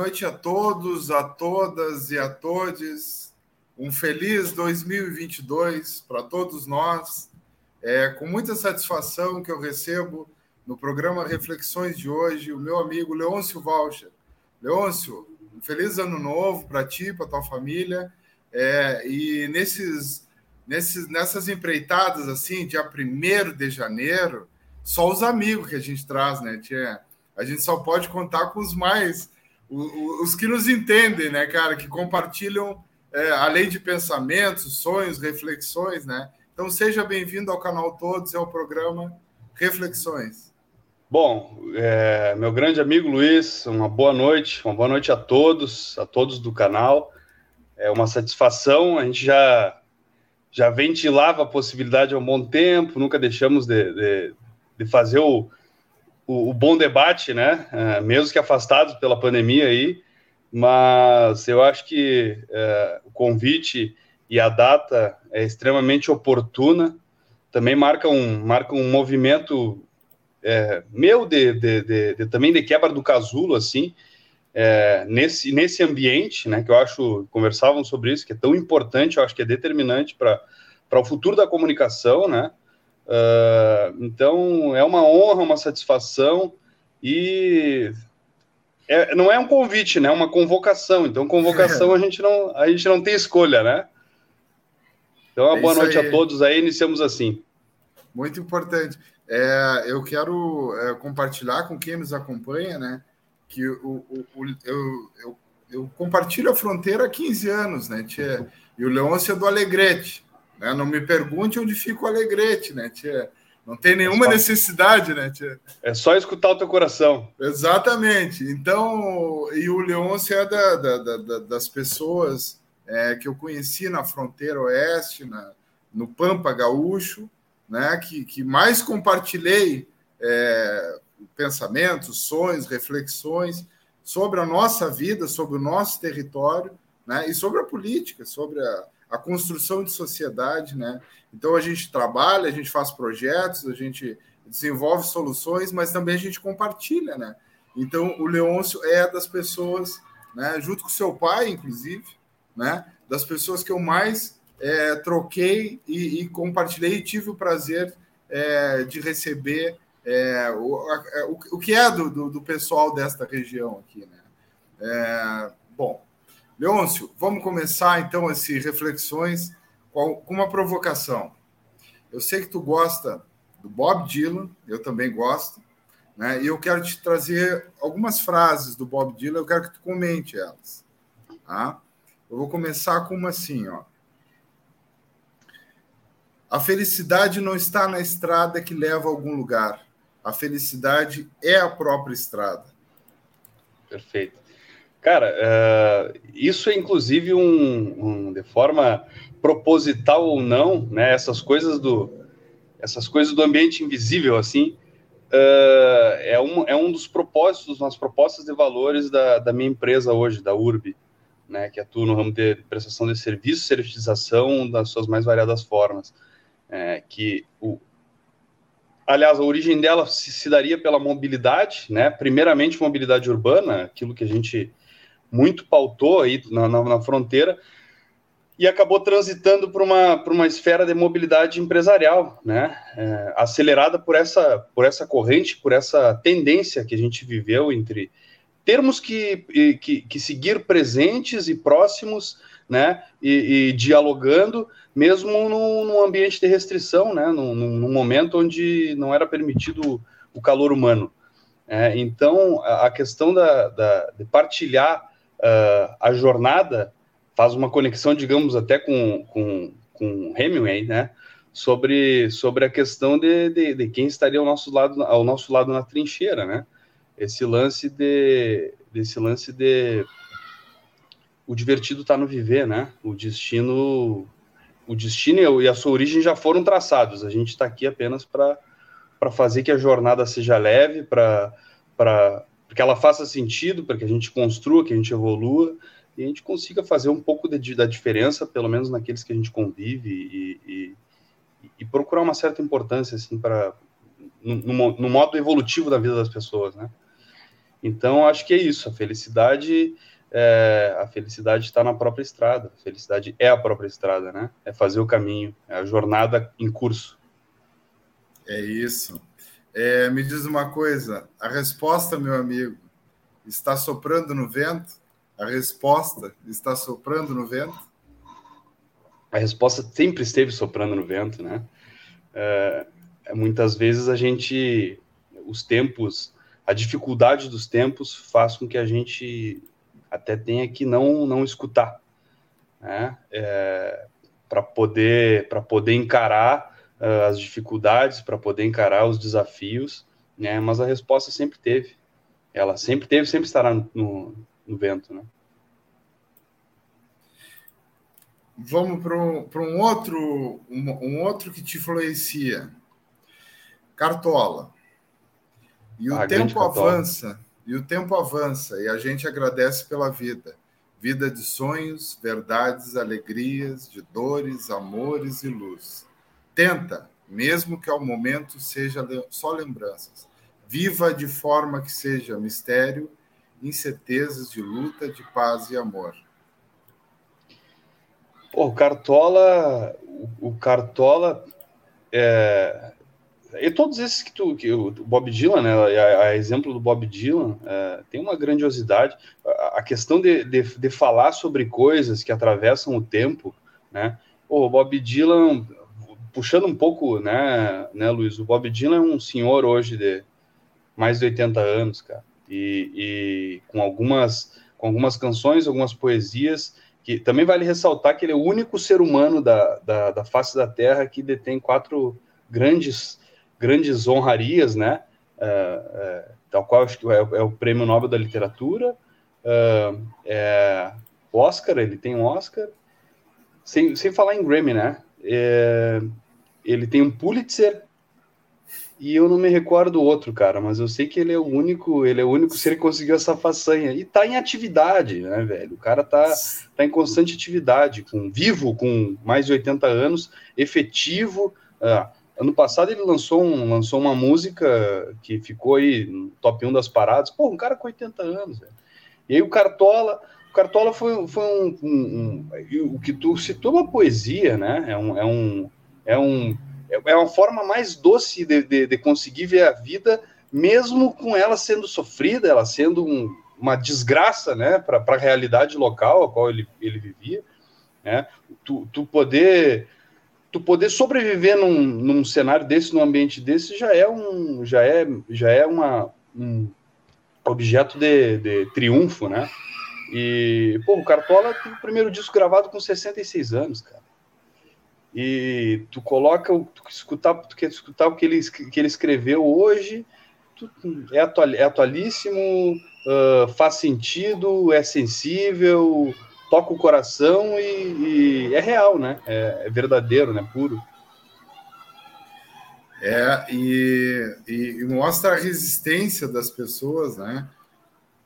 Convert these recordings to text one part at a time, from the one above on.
Noite a todos, a todas e a todos. Um feliz 2022 para todos nós. É com muita satisfação que eu recebo no programa Reflexões de hoje o meu amigo Leôncio Valcher. Leôncio, um feliz ano novo para ti, para tua família. É, e nesses, nesses, nessas empreitadas, assim, dia 1 de janeiro, só os amigos que a gente traz, né, tia? A gente só pode contar com os mais os que nos entendem, né, cara, que compartilham é, além de pensamentos, sonhos, reflexões, né? Então seja bem-vindo ao canal Todos, é o programa Reflexões. Bom, é, meu grande amigo Luiz, uma boa noite, uma boa noite a todos, a todos do canal. É uma satisfação, a gente já já ventilava a possibilidade há um bom tempo, nunca deixamos de, de, de fazer o, o, o bom debate, né? É, mesmo que afastados pela pandemia aí, mas eu acho que é, o convite e a data é extremamente oportuna. Também marca um, marca um movimento é, meu de, de, de, de, também de quebra do casulo, assim, é, nesse, nesse ambiente, né, que eu acho, conversavam sobre isso, que é tão importante, eu acho que é determinante para o futuro da comunicação, né, Uh, então é uma honra, uma satisfação e é, não é um convite, né? É uma convocação. Então convocação a gente não a gente não tem escolha, né? Então uma é boa noite aí. a todos aí. Iniciamos assim. Muito importante. É, eu quero é, compartilhar com quem nos acompanha, né? Que o, o, o eu, eu, eu, compartilho a fronteira há 15 anos, né? Tia? E o Leôncio é do Alegrete. Né? Não me pergunte onde fica o Alegrete, né, tia? Não tem nenhuma é só... necessidade, né, tia? É só escutar o teu coração. Exatamente. Então, e o Leôncio é da, da, da, das pessoas é, que eu conheci na fronteira oeste, na, no Pampa Gaúcho, né, que, que mais compartilhei é, pensamentos, sonhos, reflexões sobre a nossa vida, sobre o nosso território, né, e sobre a política, sobre a, a construção de sociedade, né? Então a gente trabalha, a gente faz projetos, a gente desenvolve soluções, mas também a gente compartilha, né? Então o Leôncio é das pessoas, né, junto com seu pai, inclusive, né, das pessoas que eu mais é, troquei e, e, compartilhei e tive o prazer é, de receber é, o, a, o, o, que é do, do, do, pessoal desta região aqui, né? É, bom, Leôncio, vamos começar então as reflexões com uma provocação. Eu sei que tu gosta do Bob Dylan, eu também gosto, né? E eu quero te trazer algumas frases do Bob Dylan, eu quero que tu comente elas. Tá? Eu vou começar com uma assim, ó. A felicidade não está na estrada que leva a algum lugar. A felicidade é a própria estrada. Perfeito. Cara, uh, isso é inclusive um, um, de forma proposital ou não, né? Essas coisas do, essas coisas do ambiente invisível, assim, uh, é, um, é um dos propósitos, umas propostas de valores da, da minha empresa hoje, da URB, né? Que atua no ramo de prestação de serviço, servitização das suas mais variadas formas. É, que o, aliás, a origem dela se, se, daria pela mobilidade, né? Primeiramente, mobilidade urbana, aquilo que a gente muito pautou aí na, na, na fronteira e acabou transitando para uma, uma esfera de mobilidade empresarial, né? É, acelerada por essa, por essa corrente, por essa tendência que a gente viveu entre termos que, que, que seguir presentes e próximos, né? E, e dialogando, mesmo num, num, ambiente de restrição, né? Num, num, momento onde não era permitido o calor humano. É, então, a, a questão da, da, de partilhar uh, a jornada faz uma conexão, digamos, até com, com, com Hemingway, né? Sobre, sobre a questão de, de, de, quem estaria ao nosso lado, ao nosso lado na trincheira, né? Esse lance de, desse lance de o divertido está no viver, né? O destino, o destino e a sua origem já foram traçados. A gente está aqui apenas para para fazer que a jornada seja leve, para que ela faça sentido, para que a gente construa, que a gente evolua e a gente consiga fazer um pouco de, da diferença, pelo menos naqueles que a gente convive e, e, e procurar uma certa importância assim para no, no, modo evolutivo da vida das pessoas, né? Então, acho que é isso. A felicidade é, a felicidade está na própria estrada. A felicidade é a própria estrada, né? É fazer o caminho, é a jornada em curso. É isso. É, me diz uma coisa: a resposta, meu amigo, está soprando no vento? A resposta está soprando no vento? A resposta sempre esteve soprando no vento, né? É, muitas vezes a gente, os tempos, a dificuldade dos tempos faz com que a gente até tenha que não não escutar, né? É, para poder para poder encarar uh, as dificuldades, para poder encarar os desafios, né? Mas a resposta sempre teve, ela sempre teve, sempre estará no, no, no vento, né? Vamos para um, um outro um, um, outro que te influencia, Cartola. E o ah, tempo avança e o tempo avança e a gente agradece pela vida. Vida de sonhos, verdades, alegrias, de dores, amores e luz. Tenta, mesmo que ao momento seja só lembranças. Viva de forma que seja mistério, incertezas de luta, de paz e amor. O Cartola, o Cartola é, e todos esses que tu, que o Bob Dylan, né, a, a exemplo do Bob Dylan, é, tem uma grandiosidade. A, a questão de, de, de, falar sobre coisas que atravessam o tempo, né? O Bob Dylan, puxando um pouco, né, né, Luiz? O Bob Dylan é um senhor hoje de mais de 80 anos, cara, e, e com algumas com algumas canções, algumas poesias que também vale ressaltar que ele é o único ser humano da, da, da face da Terra que detém quatro grandes grandes honrarias, né? É, é, tal qual acho que é, é, o Prêmio Nobel da Literatura, é, é Oscar, ele tem um Oscar, sem, sem falar em Grammy, né? É, ele tem um Pulitzer e eu não me recordo o outro, cara, mas eu sei que ele é o único, ele é o único ser que conseguiu essa façanha e tá em atividade, né, velho? O cara tá, tá em constante atividade, com vivo, com mais de 80 anos, efetivo. Ah, Ano passado ele lançou, um, lançou uma música que ficou aí no top 1 das paradas. Pô, um cara com 80 anos, velho. E aí o Cartola, o Cartola foi, foi um, um, um, O que tu citou uma poesia, né? É um. É, um, é, um, é uma forma mais doce de, de, de conseguir ver a vida, mesmo com ela sendo sofrida, ela sendo um, uma desgraça, né, para a realidade local a qual ele, ele vivia, né? Tu, tu poder tu poder sobreviver num, num cenário desse, num ambiente desse, já é um, já é, já é uma, um objeto de, de triunfo, né? E, pô, o Cartola tem o primeiro disco gravado com 66 anos, cara. E tu coloca, tu escutar, tu quer escutar o que ele, que ele escreveu hoje, tu, é, atual, é atualíssimo, uh, faz sentido, é sensível, toca o coração e, e é real, né? É, é, verdadeiro, né? Puro. É, e, e, mostra a resistência das pessoas, né?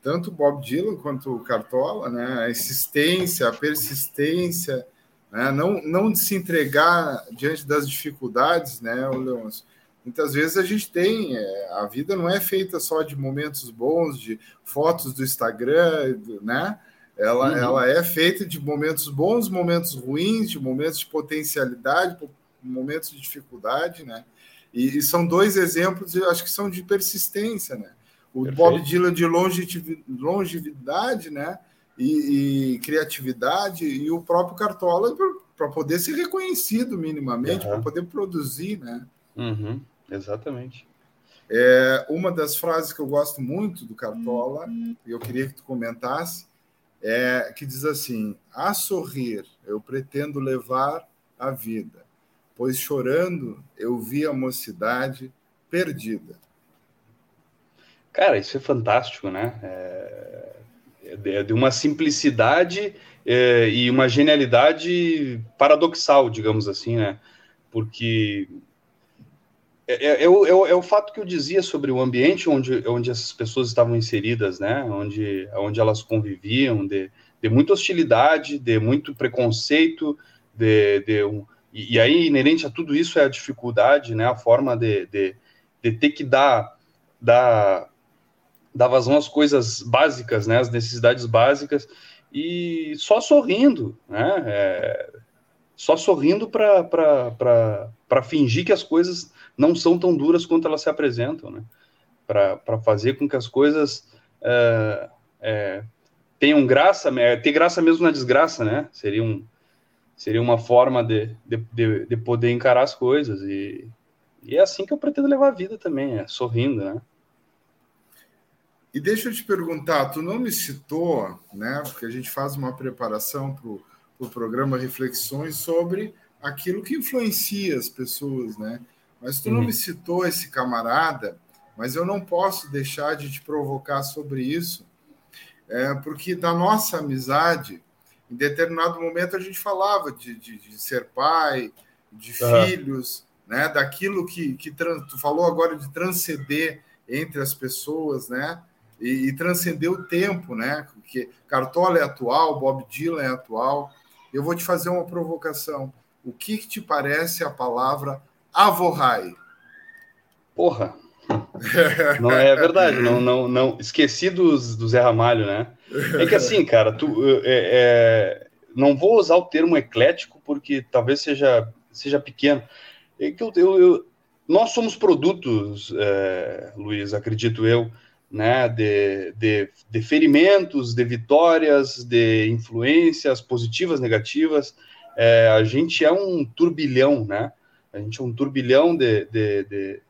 Tanto Bob Dylan quanto o Cartola, né? A insistência, a persistência, né? não, não de se entregar diante das dificuldades, né, Leôncio? Muitas vezes a gente tem, é, a vida não é feita só de momentos bons, de fotos do Instagram, né? Ela, uhum. ela é feita de momentos bons, momentos ruins, de momentos de potencialidade, momentos de dificuldade, né? E, e são dois exemplos, eu acho que são de persistência, né? O Perfeito. Bob Dylan de longevidade, né? E, e, criatividade, e o próprio Cartola para poder ser reconhecido minimamente, uhum. para poder produzir, né? Uhum. Exatamente. É, uma das frases que eu gosto muito do Cartola, e eu queria que tu comentasse, é, que diz assim: A sorrir eu pretendo levar a vida, pois chorando eu vi a mocidade perdida. Cara, isso é fantástico, né? É, é de uma simplicidade é, e uma genialidade paradoxal, digamos assim, né? Porque é, é, é, o, é, o, é, o, fato que eu dizia sobre o ambiente onde, onde essas pessoas estavam inseridas, né? Onde, onde elas conviviam, de, de muita hostilidade, de muito preconceito, de, de um, e, e, aí inerente a tudo isso é a dificuldade, né? A forma de, de, de ter que dar, dar dar vazão às coisas básicas, né, as necessidades básicas, e só sorrindo, né, é, só sorrindo para fingir que as coisas não são tão duras quanto elas se apresentam, né, para fazer com que as coisas é, é, tenham graça, é, ter graça mesmo na desgraça, né, seria, um, seria uma forma de, de, de poder encarar as coisas, e, e é assim que eu pretendo levar a vida também, é sorrindo, né. E deixa eu te perguntar, tu não me citou, né? Porque a gente faz uma preparação para o pro programa Reflexões sobre aquilo que influencia as pessoas, né? Mas tu uhum. não me citou esse camarada, mas eu não posso deixar de te provocar sobre isso, é, porque da nossa amizade, em determinado momento a gente falava de, de, de ser pai, de uhum. filhos, né? Daquilo que, que tu falou agora de transcender entre as pessoas, né? E, e transcendeu o tempo, né? Porque Cartola é atual, Bob Dylan é atual. Eu vou te fazer uma provocação. O que, que te parece a palavra avorrai? Porra, não é verdade, não, não, não. Esqueci dos, do Zé Ramalho, né? É que assim, cara, tu, é, é, não vou usar o termo eclético porque talvez seja, seja pequeno. É que eu, eu, eu nós somos produtos, é, Luiz, acredito eu, né, de, de, de ferimentos, de vitórias, de influências positivas, negativas. É, a gente é um turbilhão, né? A gente é um turbilhão de, de, de,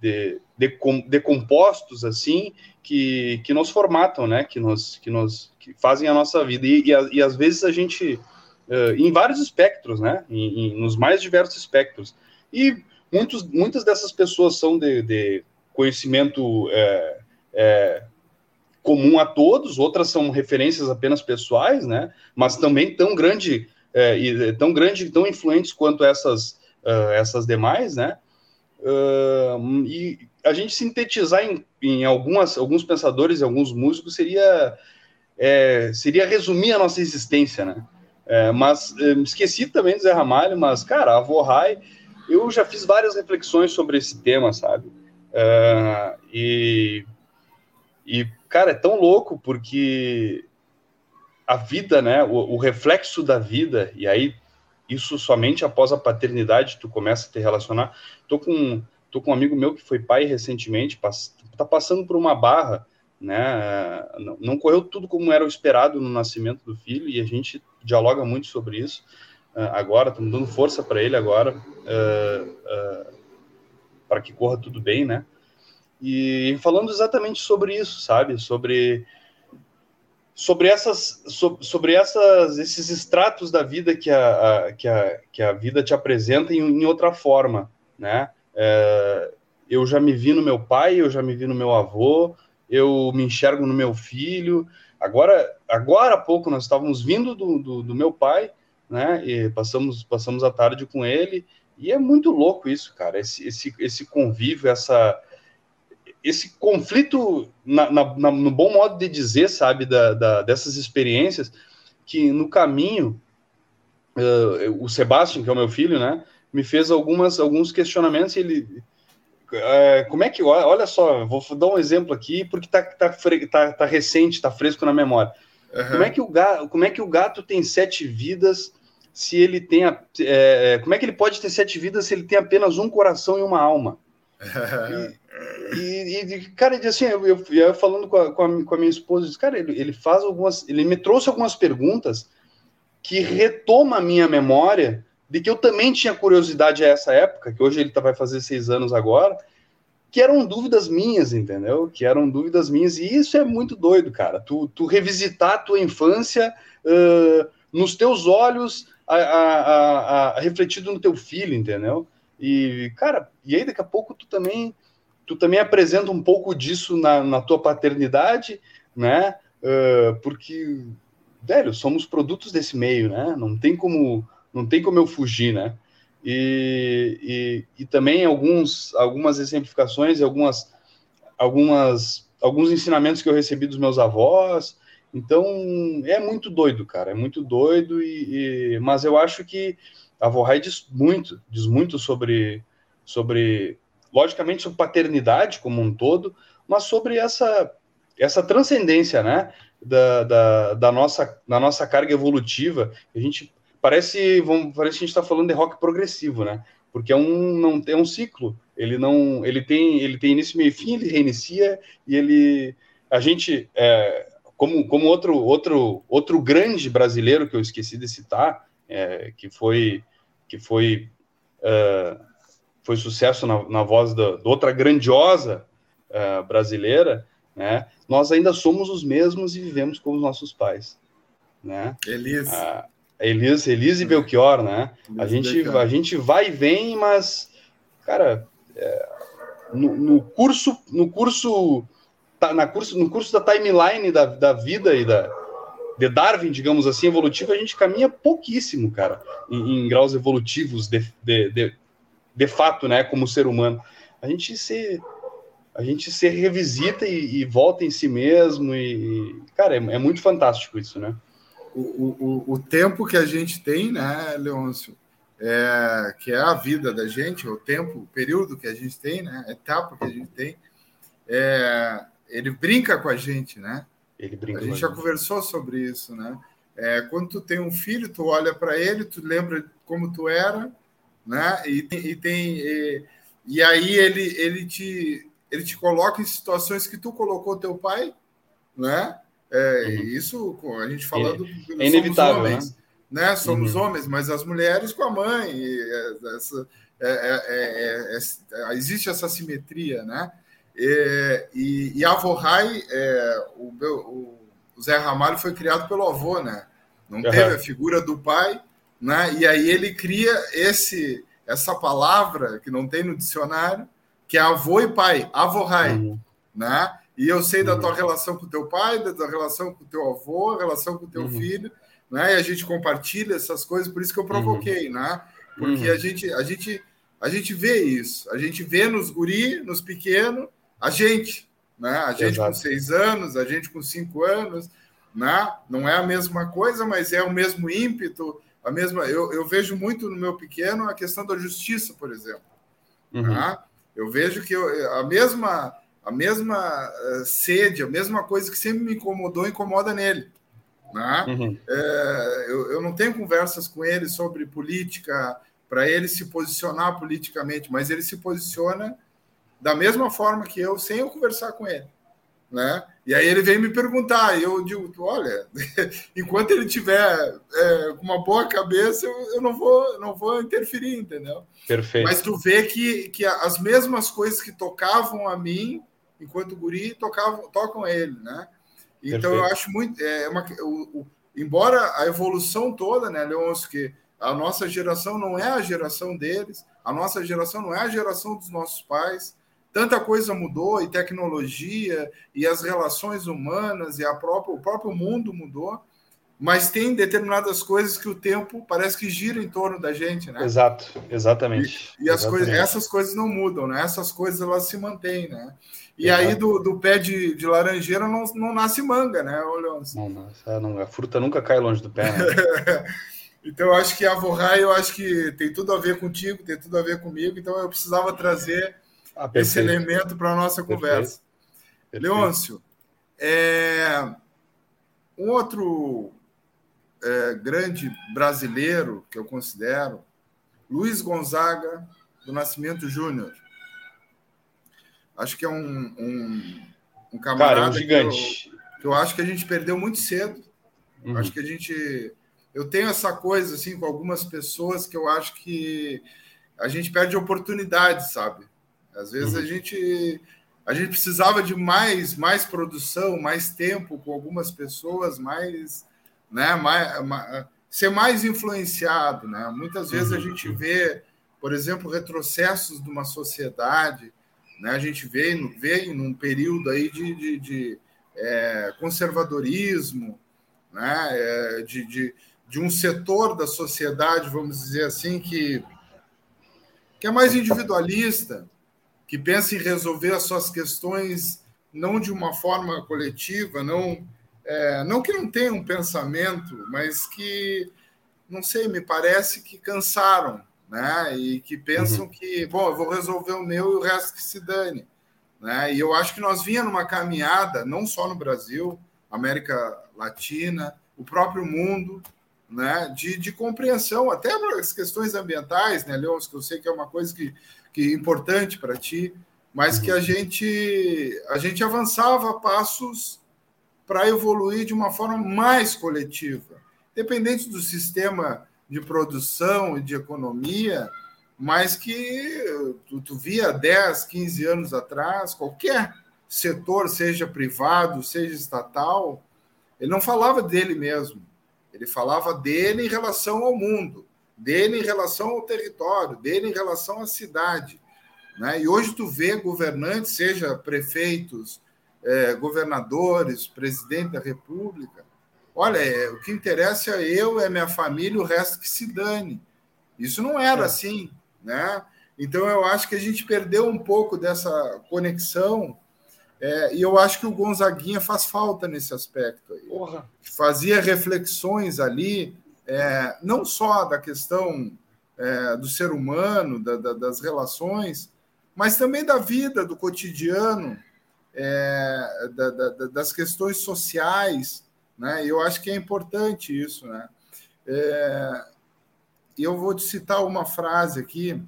de, de, de compostos assim que, que nos formatam, né? Que nos, que nos que fazem a nossa vida e, e, e às vezes a gente uh, em vários espectros, né? Em, em, nos mais diversos espectros e muitos, muitas dessas pessoas são de, de conhecimento é, é, comum a todos, outras são referências apenas pessoais, né? Mas também tão grande, é, e, tão grande, tão influentes quanto essas, uh, essas demais, né? Uh, e a gente sintetizar em, em algumas, alguns pensadores e alguns músicos seria é, seria resumir a nossa existência, né? É, mas é, esqueci também do Zé Ramalho, mas, cara, a Vorrai, eu já fiz várias reflexões sobre esse tema, sabe? Uh, e e, cara, é tão louco porque a vida, né, o, o, reflexo da vida, e aí isso somente após a paternidade tu começa a te relacionar. Tô com, tô com um amigo meu que foi pai recentemente, pass, tá passando por uma barra, né, não, não, correu tudo como era o esperado no nascimento do filho, e a gente dialoga muito sobre isso uh, agora, estamos dando força para ele agora, uh, uh, para que corra tudo bem, né, e falando exatamente sobre isso, sabe? Sobre sobre essas sobre essas esses estratos da vida que a, a que, a, que a vida te apresenta em, em outra forma, né? É, eu já me vi no meu pai, eu já me vi no meu avô, eu me enxergo no meu filho. Agora, agora há pouco nós estávamos vindo do, do, do meu pai, né? E passamos passamos a tarde com ele e é muito louco isso, cara. Esse esse, esse convívio, essa esse conflito, na, na, na, no bom modo de dizer, sabe, da, da, dessas experiências, que no caminho, uh, o Sebastião, que é o meu filho, né, me fez algumas, alguns questionamentos e ele... Uh, como é que... Olha só, vou dar um exemplo aqui, porque tá, tá, tá, tá recente, tá fresco na memória. Uhum. Como, é que o gato, como é que o gato tem sete vidas se ele tem... A, é, como é que ele pode ter sete vidas se ele tem apenas um coração e uma alma? E, e, cara, assim, eu, eu, eu falando com a, com a, com a minha esposa, cara, ele, ele faz algumas, ele me trouxe algumas perguntas que retoma a minha memória de que eu também tinha curiosidade a essa época, que hoje ele tá, vai fazer seis anos agora, que eram dúvidas minhas, entendeu? Que eram dúvidas minhas, e isso é muito doido, cara. Tu, tu revisitar a tua infância uh, nos teus olhos, a, a, a, refletido no teu filho, entendeu? E, cara, e aí daqui a pouco tu também tu também apresenta um pouco disso na, na tua paternidade, né? Uh, porque, velho, somos produtos desse meio, né? Não tem como, não tem como eu fugir, né? E, e, e também alguns, algumas exemplificações algumas, algumas, alguns ensinamentos que eu recebi dos meus avós. Então, é muito doido, cara, é muito doido, e, e mas eu acho que a Vorrai diz muito, diz muito sobre, sobre logicamente sobre paternidade como um todo, mas sobre essa essa transcendência, né? Da, da, da, nossa, da nossa carga evolutiva, a gente parece, vamos, parece que a gente está falando de rock progressivo, né? Porque é um, não, é um ciclo. Ele não, ele tem, ele tem início, meio e fim, ele reinicia e ele, a gente, é, como, como outro, outro, outro grande brasileiro que eu esqueci de citar, é, que foi, que foi, uh, foi sucesso na, na voz da, da outra grandiosa uh, brasileira, né? Nós ainda somos os mesmos e vivemos como os nossos pais, né? Elise. Uh, Elise, Elise e Belchior, né? Elise a gente, Belchior. a gente vai e vem, mas, cara, é, no, no, curso, no curso, tá, na curso, no curso da timeline da, da vida e da de Darwin, digamos assim, evolutivo, a gente caminha pouquíssimo, cara, em, em graus evolutivos de, de, de, de, fato, né, como ser humano. A gente se a gente se revisita e, e volta em si mesmo e, cara, é, é muito fantástico isso, né? O, o, o tempo que a gente tem, né, Leôncio, é, que é a vida da gente, o tempo, o período que a gente tem, né, a etapa que a gente tem, é, ele brinca com a gente, né? Ele brinca. A gente já conversou sobre isso, né? É, quando tu tem um filho, tu olha para ele, tu lembra como tu era, né? E tem, e, tem e, e, aí ele ele te ele te coloca em situações que tu colocou teu pai, né? É, uhum. Isso a gente falando é, inevitável, homens, né? né? Somos uhum. homens, mas as mulheres com a mãe, essa, é, é, existe essa simetria, né? E, e a Vorrai, é, o, o, o, Zé Ramalho foi criado pelo avô, né? Não uhum. teve a figura do pai, né? E aí ele cria esse essa palavra que não tem no dicionário, que é avô e pai, Avorrai, uhum. né? E eu sei da uhum. tua relação com teu pai, da tua relação com teu avô, a relação com teu uhum. filho, né? E a gente compartilha essas coisas, por isso que eu provoquei, uhum. né? Porque a gente a gente a gente vê isso, a gente vê nos guri, nos pequenos, a gente, né? A gente Exato. com seis anos, a gente com cinco anos, né? Não é a mesma coisa, mas é o mesmo ímpeto, a mesma. Eu, eu vejo muito no meu pequeno a questão da justiça, por exemplo. Uhum. Né? Eu vejo que eu, a mesma a mesma uh, sede, a mesma coisa que sempre me incomodou, incomoda nele. Né? Uhum. É, eu, eu não tenho conversas com ele sobre política para ele se posicionar politicamente, mas ele se posiciona da mesma forma que eu, sem eu conversar com ele. Né? E aí ele vem me perguntar, e eu digo, olha, enquanto ele tiver é, uma boa cabeça, eu, eu, não vou não vou interferir, entendeu? Perfeito. Mas tu vê que, que as mesmas coisas que tocavam a mim, enquanto guri, tocavam, tocam ele, né? Então Perfeito. eu acho muito, é uma, o, o, embora a evolução toda, né, Leôncio, que a nossa geração não é a geração deles, a nossa geração não é a geração dos nossos pais, tanta coisa mudou, e tecnologia, e as relações humanas, e a própria, o próprio mundo mudou, mas tem determinadas coisas que o tempo parece que gira em torno da gente, né? Exato, exatamente. E, e as exatamente. coisas, essas coisas não mudam, né? Essas coisas elas se mantêm, né? E Exato. aí do, do pé de, de laranjeira não, não nasce manga, né, Não, não, não, a fruta nunca cai longe do pé. Né? então eu acho que a Vorrai, eu acho que tem tudo a ver contigo, tem tudo a ver comigo, então eu precisava trazer ah, esse elemento para a nossa conversa. Perfeito. Leôncio, é, um outro é, grande brasileiro que eu considero, Luiz Gonzaga do Nascimento Júnior. Acho que é um, um, um camarada Cara, um gigante. Que eu, que eu, acho que a gente perdeu muito cedo. Uhum. Acho que a gente. Eu tenho essa coisa assim com algumas pessoas que eu acho que a gente perde oportunidade, sabe? Às vezes uhum. a gente a gente precisava de mais mais produção, mais tempo com algumas pessoas, mais né, mais, mais, ser mais influenciado, né? Muitas vezes a uhum. gente vê, por exemplo, retrocessos de uma sociedade, né? A gente vê, vê num período aí de, de, de é, conservadorismo, né? É, de, de, de um setor da sociedade, vamos dizer assim, que que é mais individualista, que pensa em resolver as suas questões não de uma forma coletiva, não, é, não que não tenha um pensamento, mas que, não sei, me parece que cansaram, né? E que pensam uhum. que, bom, eu vou resolver o meu e o resto que se dane. Né? E eu acho que nós vinha numa caminhada, não só no Brasil, América Latina, o próprio mundo, né, de, de compreensão, até as questões ambientais, né, Leôncio, que eu sei que é uma coisa que, que é importante para ti, mas que a uhum. gente, a gente avançava passos para evoluir de uma forma mais coletiva, dependente do sistema de produção e de economia, mas que tu, tu via 10, 15 anos atrás, qualquer setor, seja privado, seja estatal, ele não falava dele mesmo. Ele falava dele em relação ao mundo, dele em relação ao território, dele em relação à cidade. Né? E hoje tu vê governantes, seja prefeitos, é, governadores, presidente da República. Olha, é, o que interessa é eu, é minha família, o resto que se dane. Isso não era é. assim, né? Então eu acho que a gente perdeu um pouco dessa conexão é, e eu acho que o Gonzaguinha faz falta nesse aspecto aí. Porra. Fazia reflexões ali, é, não só da questão é, do ser humano, da, da, das relações, mas também da vida, do cotidiano, é, da, das questões sociais. Né? Eu acho que é importante isso. Né? É, eu vou te citar uma frase aqui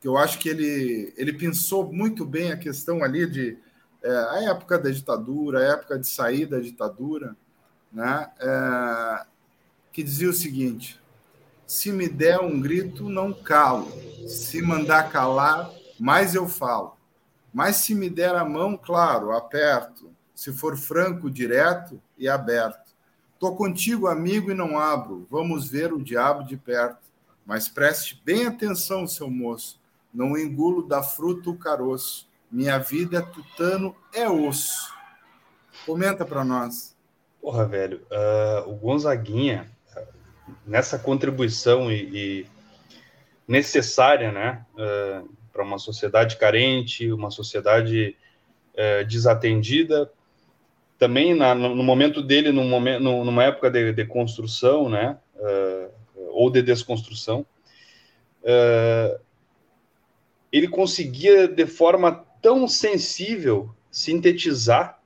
que eu acho que ele, ele pensou muito bem a questão ali de é, a época da ditadura, a época de sair da ditadura, né? É, que dizia o seguinte: se me der um grito, não calo, se mandar calar, mais eu falo. Mas se me der a mão, claro, aperto, se for franco, direto e aberto. Tô contigo, amigo, e não abro, vamos ver o diabo de perto. Mas preste bem atenção, seu moço não engulo da fruta o caroço. Minha vida é tutano, é osso. Comenta para nós. Porra, velho, uh, o Gonzaguinha, nessa contribuição e, e necessária, né, uh, para uma sociedade carente, uma sociedade uh, desatendida, também na, no momento dele, num momento, numa época de, de construção, né, ou de desconstrução, ele conseguia, de forma tão sensível, sintetizar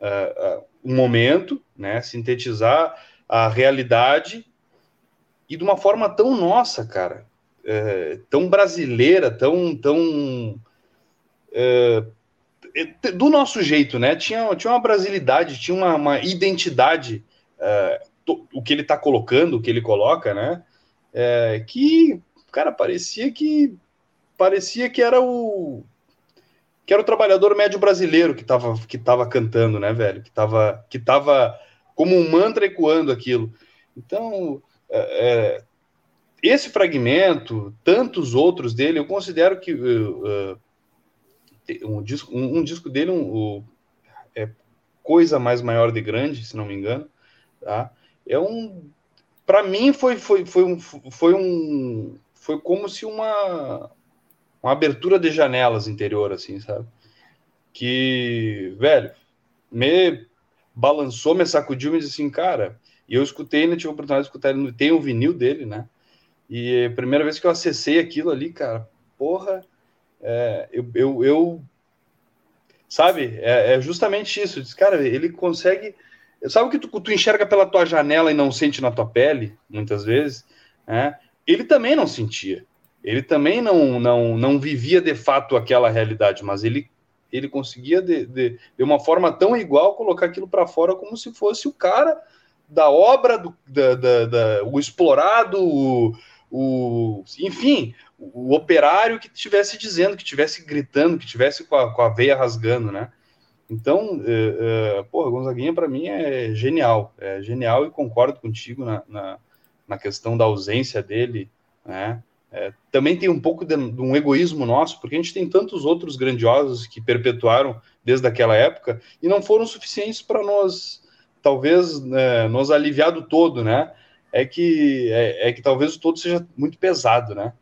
uh, um momento, né? sintetizar a realidade e de uma forma tão nossa, cara, uh, tão brasileira, tão, tão do nosso jeito, né? Tinha, tinha uma brasilidade, tinha uma, uma identidade, to, o que ele está colocando, o que ele coloca, né? que, cara, parecia que parecia que era o que era o trabalhador médio brasileiro que estava que tava cantando, né, velho? Que estava que tava como um mantra ecoando aquilo. Então, é, é, esse fragmento, tantos outros dele, eu considero que uh, um, disco, um, um, disco dele um, um, é coisa mais maior de grande, se não me engano, tá? É um, para mim foi foi foi um foi um foi como se uma uma abertura de janelas interior, assim, sabe? Que, velho, me balançou, me sacudiu, me disse assim, cara. E eu escutei, ainda tive a oportunidade de escutar ele, tem o vinil dele, né? E a primeira vez que eu acessei aquilo ali, cara, porra, é, eu, eu, eu, sabe, é, é, justamente isso. Diz, cara, ele consegue. Sabe o que tu, tu enxerga pela tua janela e não sente na tua pele, muitas vezes? Né? Ele também não sentia. Ele também não, não, não vivia de fato aquela realidade, mas ele, ele conseguia, de, de, de uma forma tão igual, colocar aquilo para fora como se fosse o cara da obra, do, da, da, da o explorado, o, o, enfim, o operário que estivesse dizendo, que estivesse gritando, que estivesse com a, com a veia rasgando, né? Então, é, é, porra, Gonzaguinha para mim é genial, é genial e concordo contigo na, na, na questão da ausência dele, né? É, também tem um pouco de, de, um egoísmo nosso, porque a gente tem tantos outros grandiosos que perpetuaram desde aquela época e não foram suficientes para nós, talvez, né, nos aliviar do todo, né? É que, é, é, que talvez o todo seja muito pesado, né?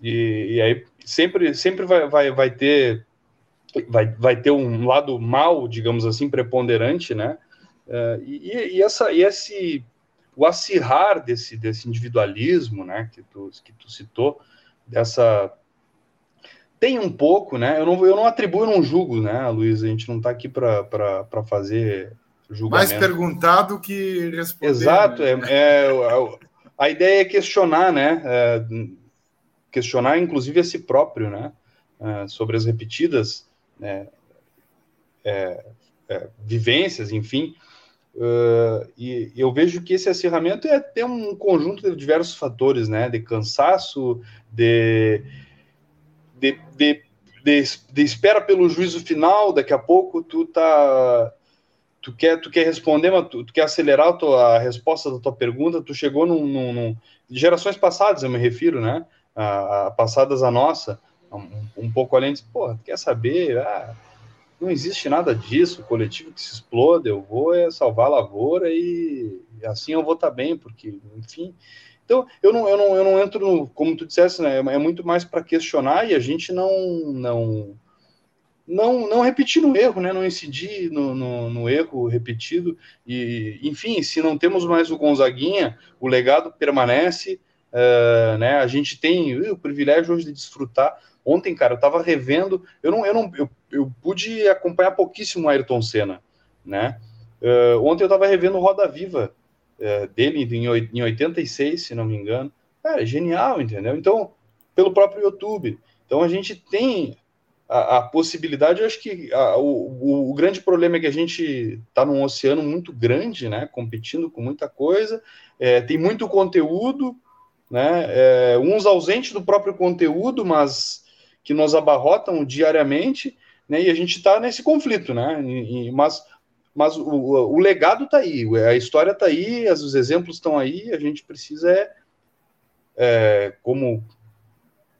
E, e aí sempre, sempre vai, vai, vai ter vai, vai ter um lado mal, digamos assim, preponderante, né? Uh, e, e, essa, e esse o acirrar desse, desse individualismo, né, que tu, que tu citou, dessa, tem um pouco, né? Eu não, eu não atribuo, eu não julgo, né, Luiz? A gente não está aqui para fazer julgamento. Mais perguntado que responder. Exato, né? é, é, a ideia é questionar, né? É, questionar, inclusive, a si próprio, né? É, sobre as repetidas né? É, é, vivências, enfim. Uh, e eu vejo que esse acirramento é ter um conjunto de diversos fatores, né? De cansaço, de, de, de, de, de espera pelo juízo final, daqui a pouco tu tá tu quer, tu quer responder, mas tu, tu quer acelerar a, tua, a, resposta da tua pergunta, tu chegou num, num, num gerações passadas, eu me refiro, né? A, a passadas a nossa, um, um pouco além de, pô, quer saber? Ah, não existe nada disso, o coletivo que se explode, eu vou é salvar a lavoura e, assim eu vou estar tá bem, porque, enfim. Então, eu não, eu não, eu não entro, no, como tu disseste, né? É muito mais para questionar e a gente não, não não, não repetir no erro, né? não incidir no, no, no, erro repetido. E, enfim, se não temos mais o Gonzaguinha, o legado permanece. Uh, né? A gente tem uh, o privilégio hoje de desfrutar. Ontem, cara, eu estava revendo, eu não, eu não eu, eu pude acompanhar pouquíssimo o Ayrton Senna, né? Uh, ontem eu estava revendo Roda Viva dele em, em 86, se não me engano. Cara, é genial, entendeu? Então, pelo próprio YouTube. Então a gente tem a, a possibilidade, eu acho que a, o, o, grande problema é que a gente está num oceano muito grande, né, competindo com muita coisa, é, tem muito conteúdo, né, é, uns ausentes do próprio conteúdo, mas que nos abarrotam diariamente, né, e a gente está nesse conflito, né, e, e, mas, mas o, o legado está aí, a história está aí, os exemplos estão aí, a gente precisa é, é como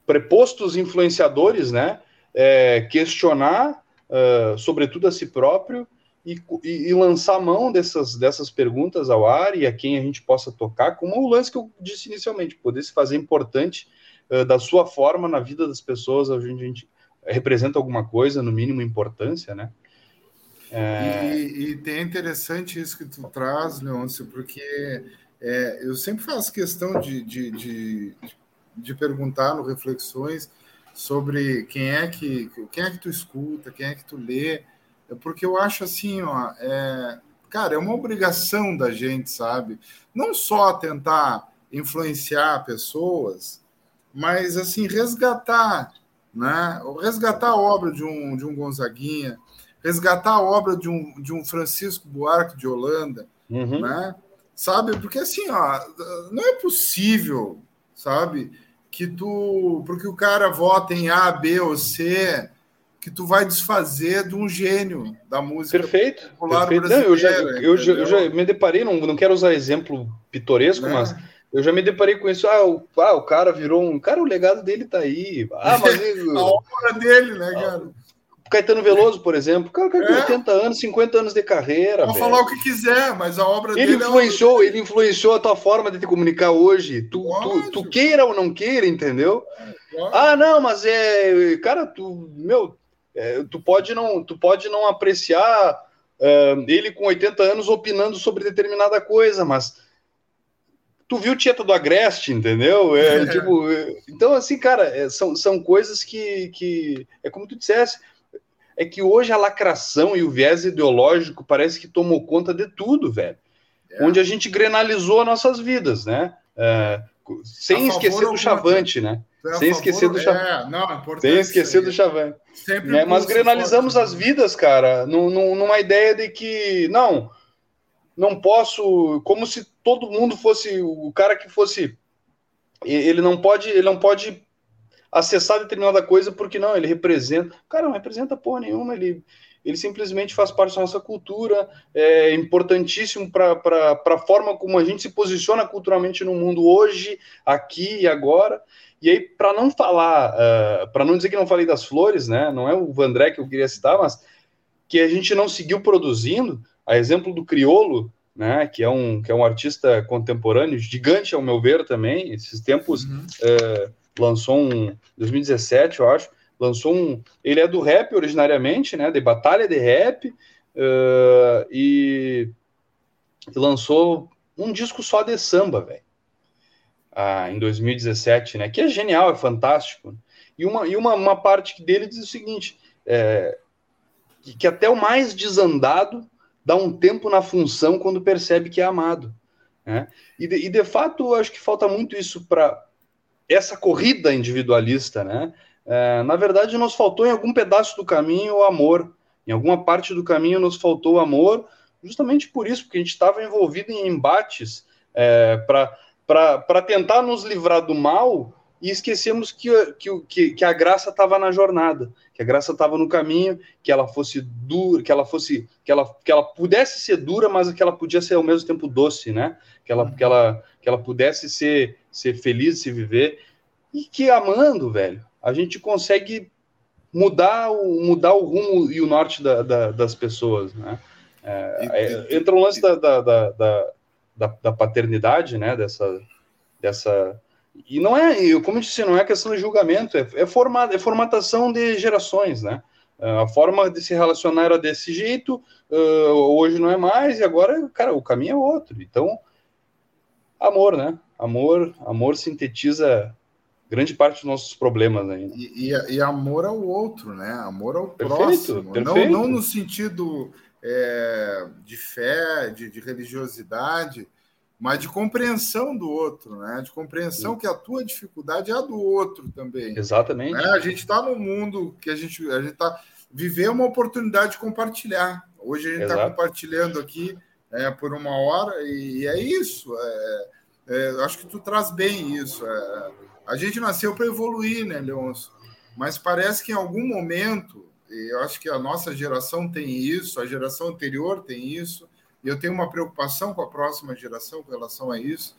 prepostos influenciadores, né, é, questionar, uh, sobretudo a si próprio, e, e, e, lançar mão dessas, dessas perguntas ao ar e a quem a gente possa tocar, como o lance que eu disse inicialmente, poder se fazer importante uh, da sua forma na vida das pessoas, gente, a gente representa alguma coisa, no mínimo importância, né? É... E, e, tem interessante isso que tu traz, Leôncio, porque é, eu sempre faço questão de, de, de, de perguntar no Reflexões sobre quem é que quem é que tu escuta, quem é que tu lê, é porque eu acho assim, ó, é, cara, é uma obrigação da gente, sabe? Não só tentar influenciar pessoas, mas assim resgatar, né? Resgatar a obra de um de um Gonzaguinha, resgatar a obra de um de um Francisco Buarque de Holanda, uhum. né? Sabe? Porque assim, ó, não é possível, sabe? que tu, porque o cara vota em A, B ou C, que tu vai desfazer de um gênio da música perfeito, popular perfeito. Não, eu, já, eu, já, eu, já, me deparei, não, não quero usar exemplo pitoresco, né? mas eu já me deparei com isso. Ah o, ah, o cara virou um. Cara, o legado dele tá aí. Ah, mas. a obra dele, né, cara? Caetano Veloso, por exemplo, cara, cara é. 80 anos, 50 anos de carreira. Pode falar o que quiser, mas a obra ele dele. É influenciou, é... Ele influenciou a tua forma de te comunicar hoje. Tu, tu, tu, queira ou não queira, entendeu? Ah, não, mas é. Cara, tu. Meu, é, tu, pode não, tu pode não apreciar uh, ele com 80 anos opinando sobre determinada coisa, mas. Tu viu Tieta do Agreste, entendeu? É, tipo, então, assim, cara, são, são coisas que, que. É como tu dissesse é que hoje a lacração e o viés ideológico parece que tomou conta de tudo, velho. É. Onde a gente grenalizou nossas vidas, né? É, sem esquecer do chavante, né? É sem esquecer do chavante. É, não, sem esquecer do chavante. Né? Mas grenalizamos as vidas, cara, numa ideia de que, não, não posso, como se todo mundo fosse o cara que fosse ele não pode, ele não pode acessar determinada coisa porque não, ele representa. Cara, não representa porra nenhuma, ele, ele simplesmente faz parte da nossa cultura, é importantíssimo para a forma como a gente se posiciona culturalmente no mundo hoje, aqui e agora. E aí, para não falar, uh, é, para não dizer que não falei das flores, né? Não é o Vandré que eu queria citar, mas que a gente não seguiu produzindo, a exemplo do Criolo, né? Que é um, que é um artista contemporâneo, gigante, ao meu ver, também. Esses tempos. Uhum. Uh, lançou um 2017, eu acho, lançou um. Ele é do rap originariamente, né? De batalha de rap, uh, e, e, lançou um disco só de samba, velho. Ah, em 2017, né? Que é genial, é fantástico. E uma, e uma, uma parte dele diz o seguinte: é, que até o mais desandado dá um tempo na função quando percebe que é amado. Né? E, de, e de fato, acho que falta muito isso para essa corrida individualista, né? É, na verdade, nos faltou em algum pedaço do caminho o amor. Em alguma parte do caminho nos faltou o amor, justamente por isso, porque a gente estava envolvido em embates é, para tentar nos livrar do mal e esquecemos que, que, que a graça estava na jornada, que a graça estava no caminho, que ela fosse dura, que ela fosse, que ela, que ela pudesse ser dura, mas que ela podia ser ao mesmo tempo doce, né? Que ela, que ela, que ela pudesse ser, ser feliz, se viver e que amando, velho, a gente consegue mudar o, mudar o rumo e o norte da, da, das pessoas, né? É, é, entra o lance da, da, da, da, paternidade, né? Dessa, dessa e não é, como eu disse, não é questão de julgamento, é, é, é formatação de gerações, né? É, a forma de se relacionar era desse jeito, uh, hoje não é mais, e agora, cara, o caminho é outro. Então, amor, né? Amor, amor sintetiza grande parte dos nossos problemas ainda. E, e, e amor ao outro, né? Amor ao perfeito, próximo. Perfeito. Não, não no sentido é, de fé, de, de religiosidade, mas de compreensão do outro, né? De compreensão Sim. que a tua dificuldade é a do outro também. Exatamente. Né? A gente está num mundo que a gente a gente está viver uma oportunidade de compartilhar. Hoje a gente está compartilhando aqui é, por uma hora e, e é isso. É, é, acho que tu traz bem isso. É, a gente nasceu para evoluir, né, Leôncio? Mas parece que em algum momento, eu acho que a nossa geração tem isso, a geração anterior tem isso eu tenho uma preocupação com a próxima geração com relação a isso,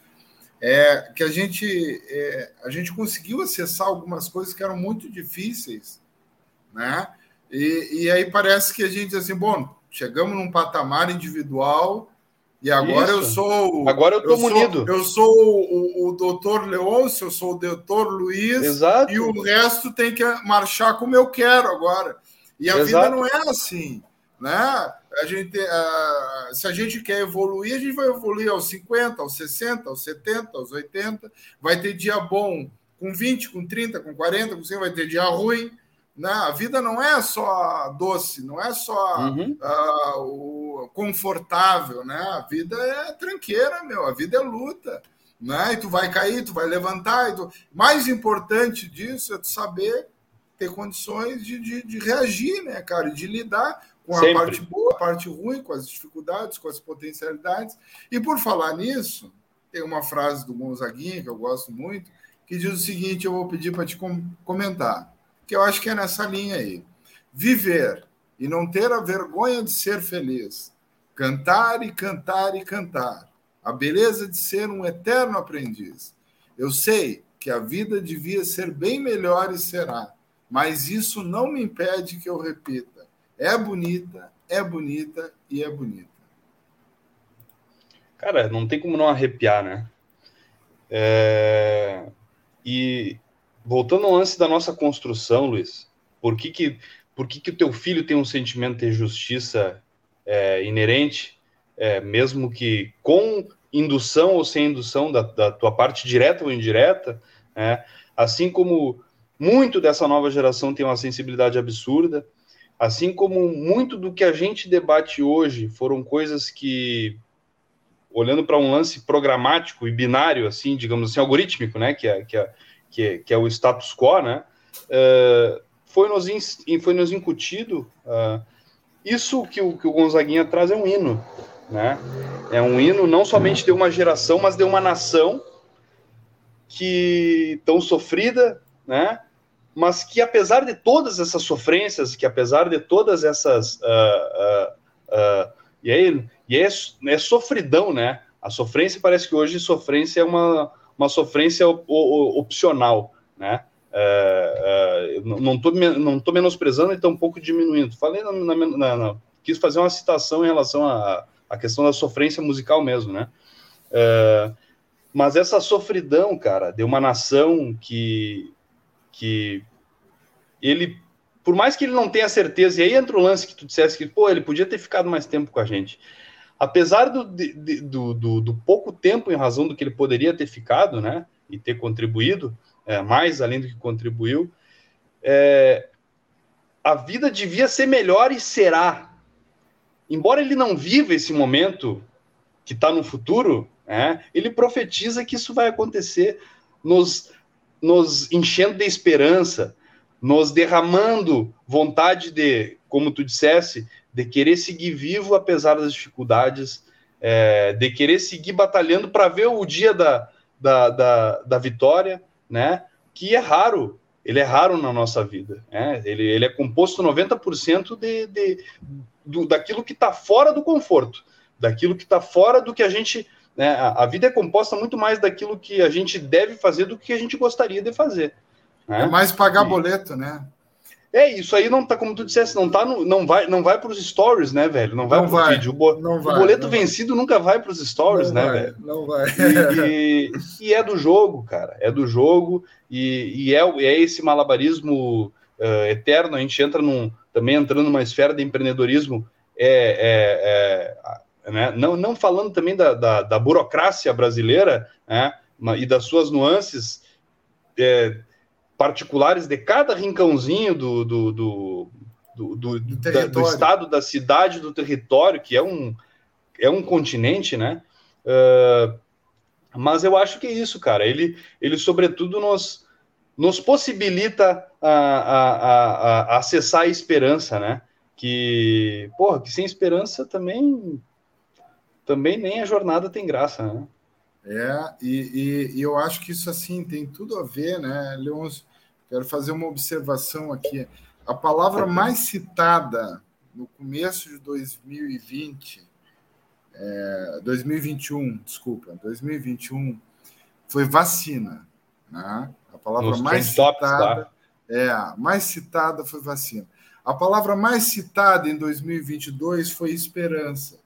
é que a gente, é, a gente conseguiu acessar algumas coisas que eram muito difíceis, né? E, e aí parece que a gente diz assim, bom, chegamos num patamar individual e agora Isso. eu sou. Agora eu estou munido. Eu sou o, o, o doutor Leôncio, eu sou o doutor Luiz. Exato. E o resto tem que marchar como eu quero agora. E a Exato. vida não é assim. Né? A gente, uh, se a gente quer evoluir, a gente vai evoluir aos 50, aos 60, aos 70, aos 80. Vai ter dia bom com 20, com 30, com 40, com 100, vai ter dia ruim. Né? A vida não é só doce, não é só uhum. uh, o confortável, né? A vida é tranqueira, meu. A vida é luta, né? E tu vai cair, tu vai levantar. E tu... Mais importante disso é tu saber ter condições de, de, de reagir, né, cara? De lidar com Sempre. a parte boa, a parte ruim, com as dificuldades, com as potencialidades. E por falar nisso, tem uma frase do Gonzaguinha que eu gosto muito, que diz o seguinte: eu vou pedir para te comentar, que eu acho que é nessa linha aí. Viver e não ter a vergonha de ser feliz, cantar e cantar e cantar, a beleza de ser um eterno aprendiz. Eu sei que a vida devia ser bem melhor e será, mas isso não me impede que eu repita é bonita, é bonita e é bonita. Cara, não tem como não arrepiar, né? É... E voltando ao lance da nossa construção, Luiz, por que que, por que, que o teu filho tem um sentimento de justiça é, inerente, é, mesmo que com indução ou sem indução da, da tua parte direta ou indireta, né? assim como muito dessa nova geração tem uma sensibilidade absurda, Assim como muito do que a gente debate hoje foram coisas que, olhando para um lance programático e binário, assim, digamos assim, algorítmico, né, que é, que é, que é, que é o status quo, né, uh, foi, nos in, foi nos incutido. Uh, isso que o, que o Gonzaguinha traz é um hino, né? É um hino não somente de uma geração, mas de uma nação que tão sofrida, né? Mas que apesar de todas essas sofrências, que apesar de todas essas. Uh, uh, uh, e aí, e é, é sofridão, né? A sofrência parece que hoje sofrência é uma, uma sofrência op opcional, né? não estou não tô menosprezando e tampouco diminuindo. Falei na, na, na, quis fazer uma citação em relação à, à questão da sofrência musical mesmo, né? mas essa sofridão, cara, de uma nação que que ele, por mais que ele não tenha certeza, e aí entra o lance que tu dissesse que, pô, ele podia ter ficado mais tempo com a gente. Apesar do, de, do, do, do, pouco tempo em razão do que ele poderia ter ficado, né, e ter contribuído, é, mais além do que contribuiu, é, a vida devia ser melhor e será. Embora ele não viva esse momento que está no futuro, é, ele profetiza que isso vai acontecer, nos, nos enchendo de esperança, nos derramando vontade de, como tu dissesse, de querer seguir vivo apesar das dificuldades, é, de querer seguir batalhando para ver o dia da, da, da, da, vitória, né? Que é raro, ele é raro na nossa vida. Né? Ele, ele é composto 90% de, de, do, daquilo que está fora do conforto, daquilo que está fora do que a gente. Né? A, a, vida é composta muito mais daquilo que a gente deve fazer do que a gente gostaria de fazer. Né? É mais pagar e, boleto, né? É, isso aí não tá, como tu dissesse, não tá no, não vai, não vai para os stories, né, velho? Não vai para o vídeo. O, bo, não vai, o boleto vencido vai. nunca vai para os stories, não né, vai, velho? Não vai. E, e, é do jogo, cara. É do jogo e, e é, é esse malabarismo uh, eterno. A gente entra num, também entrando numa esfera de empreendedorismo, é, é, é né? não, não falando também da, da, da burocracia brasileira, né? E das suas nuances. É, particulares de cada rincãozinho do, do, do, do, do, da, do, estado, da cidade, do território, que é um, é um continente, né? Uh, mas eu acho que é isso, cara. Ele, ele sobretudo, nos, nos possibilita a, a, a, a acessar a esperança, né? Que, porra, que sem esperança também também nem a jornada tem graça, né? É, e, e, e, eu acho que isso assim tem tudo a ver, né, Leôncio? Quero fazer uma observação aqui. A palavra mais citada no começo de 2020, é, 2021, desculpa, 2021, foi vacina. Né? A palavra Nos mais citada, tá? é, mais citada foi vacina. A palavra mais citada em 2022 foi esperança.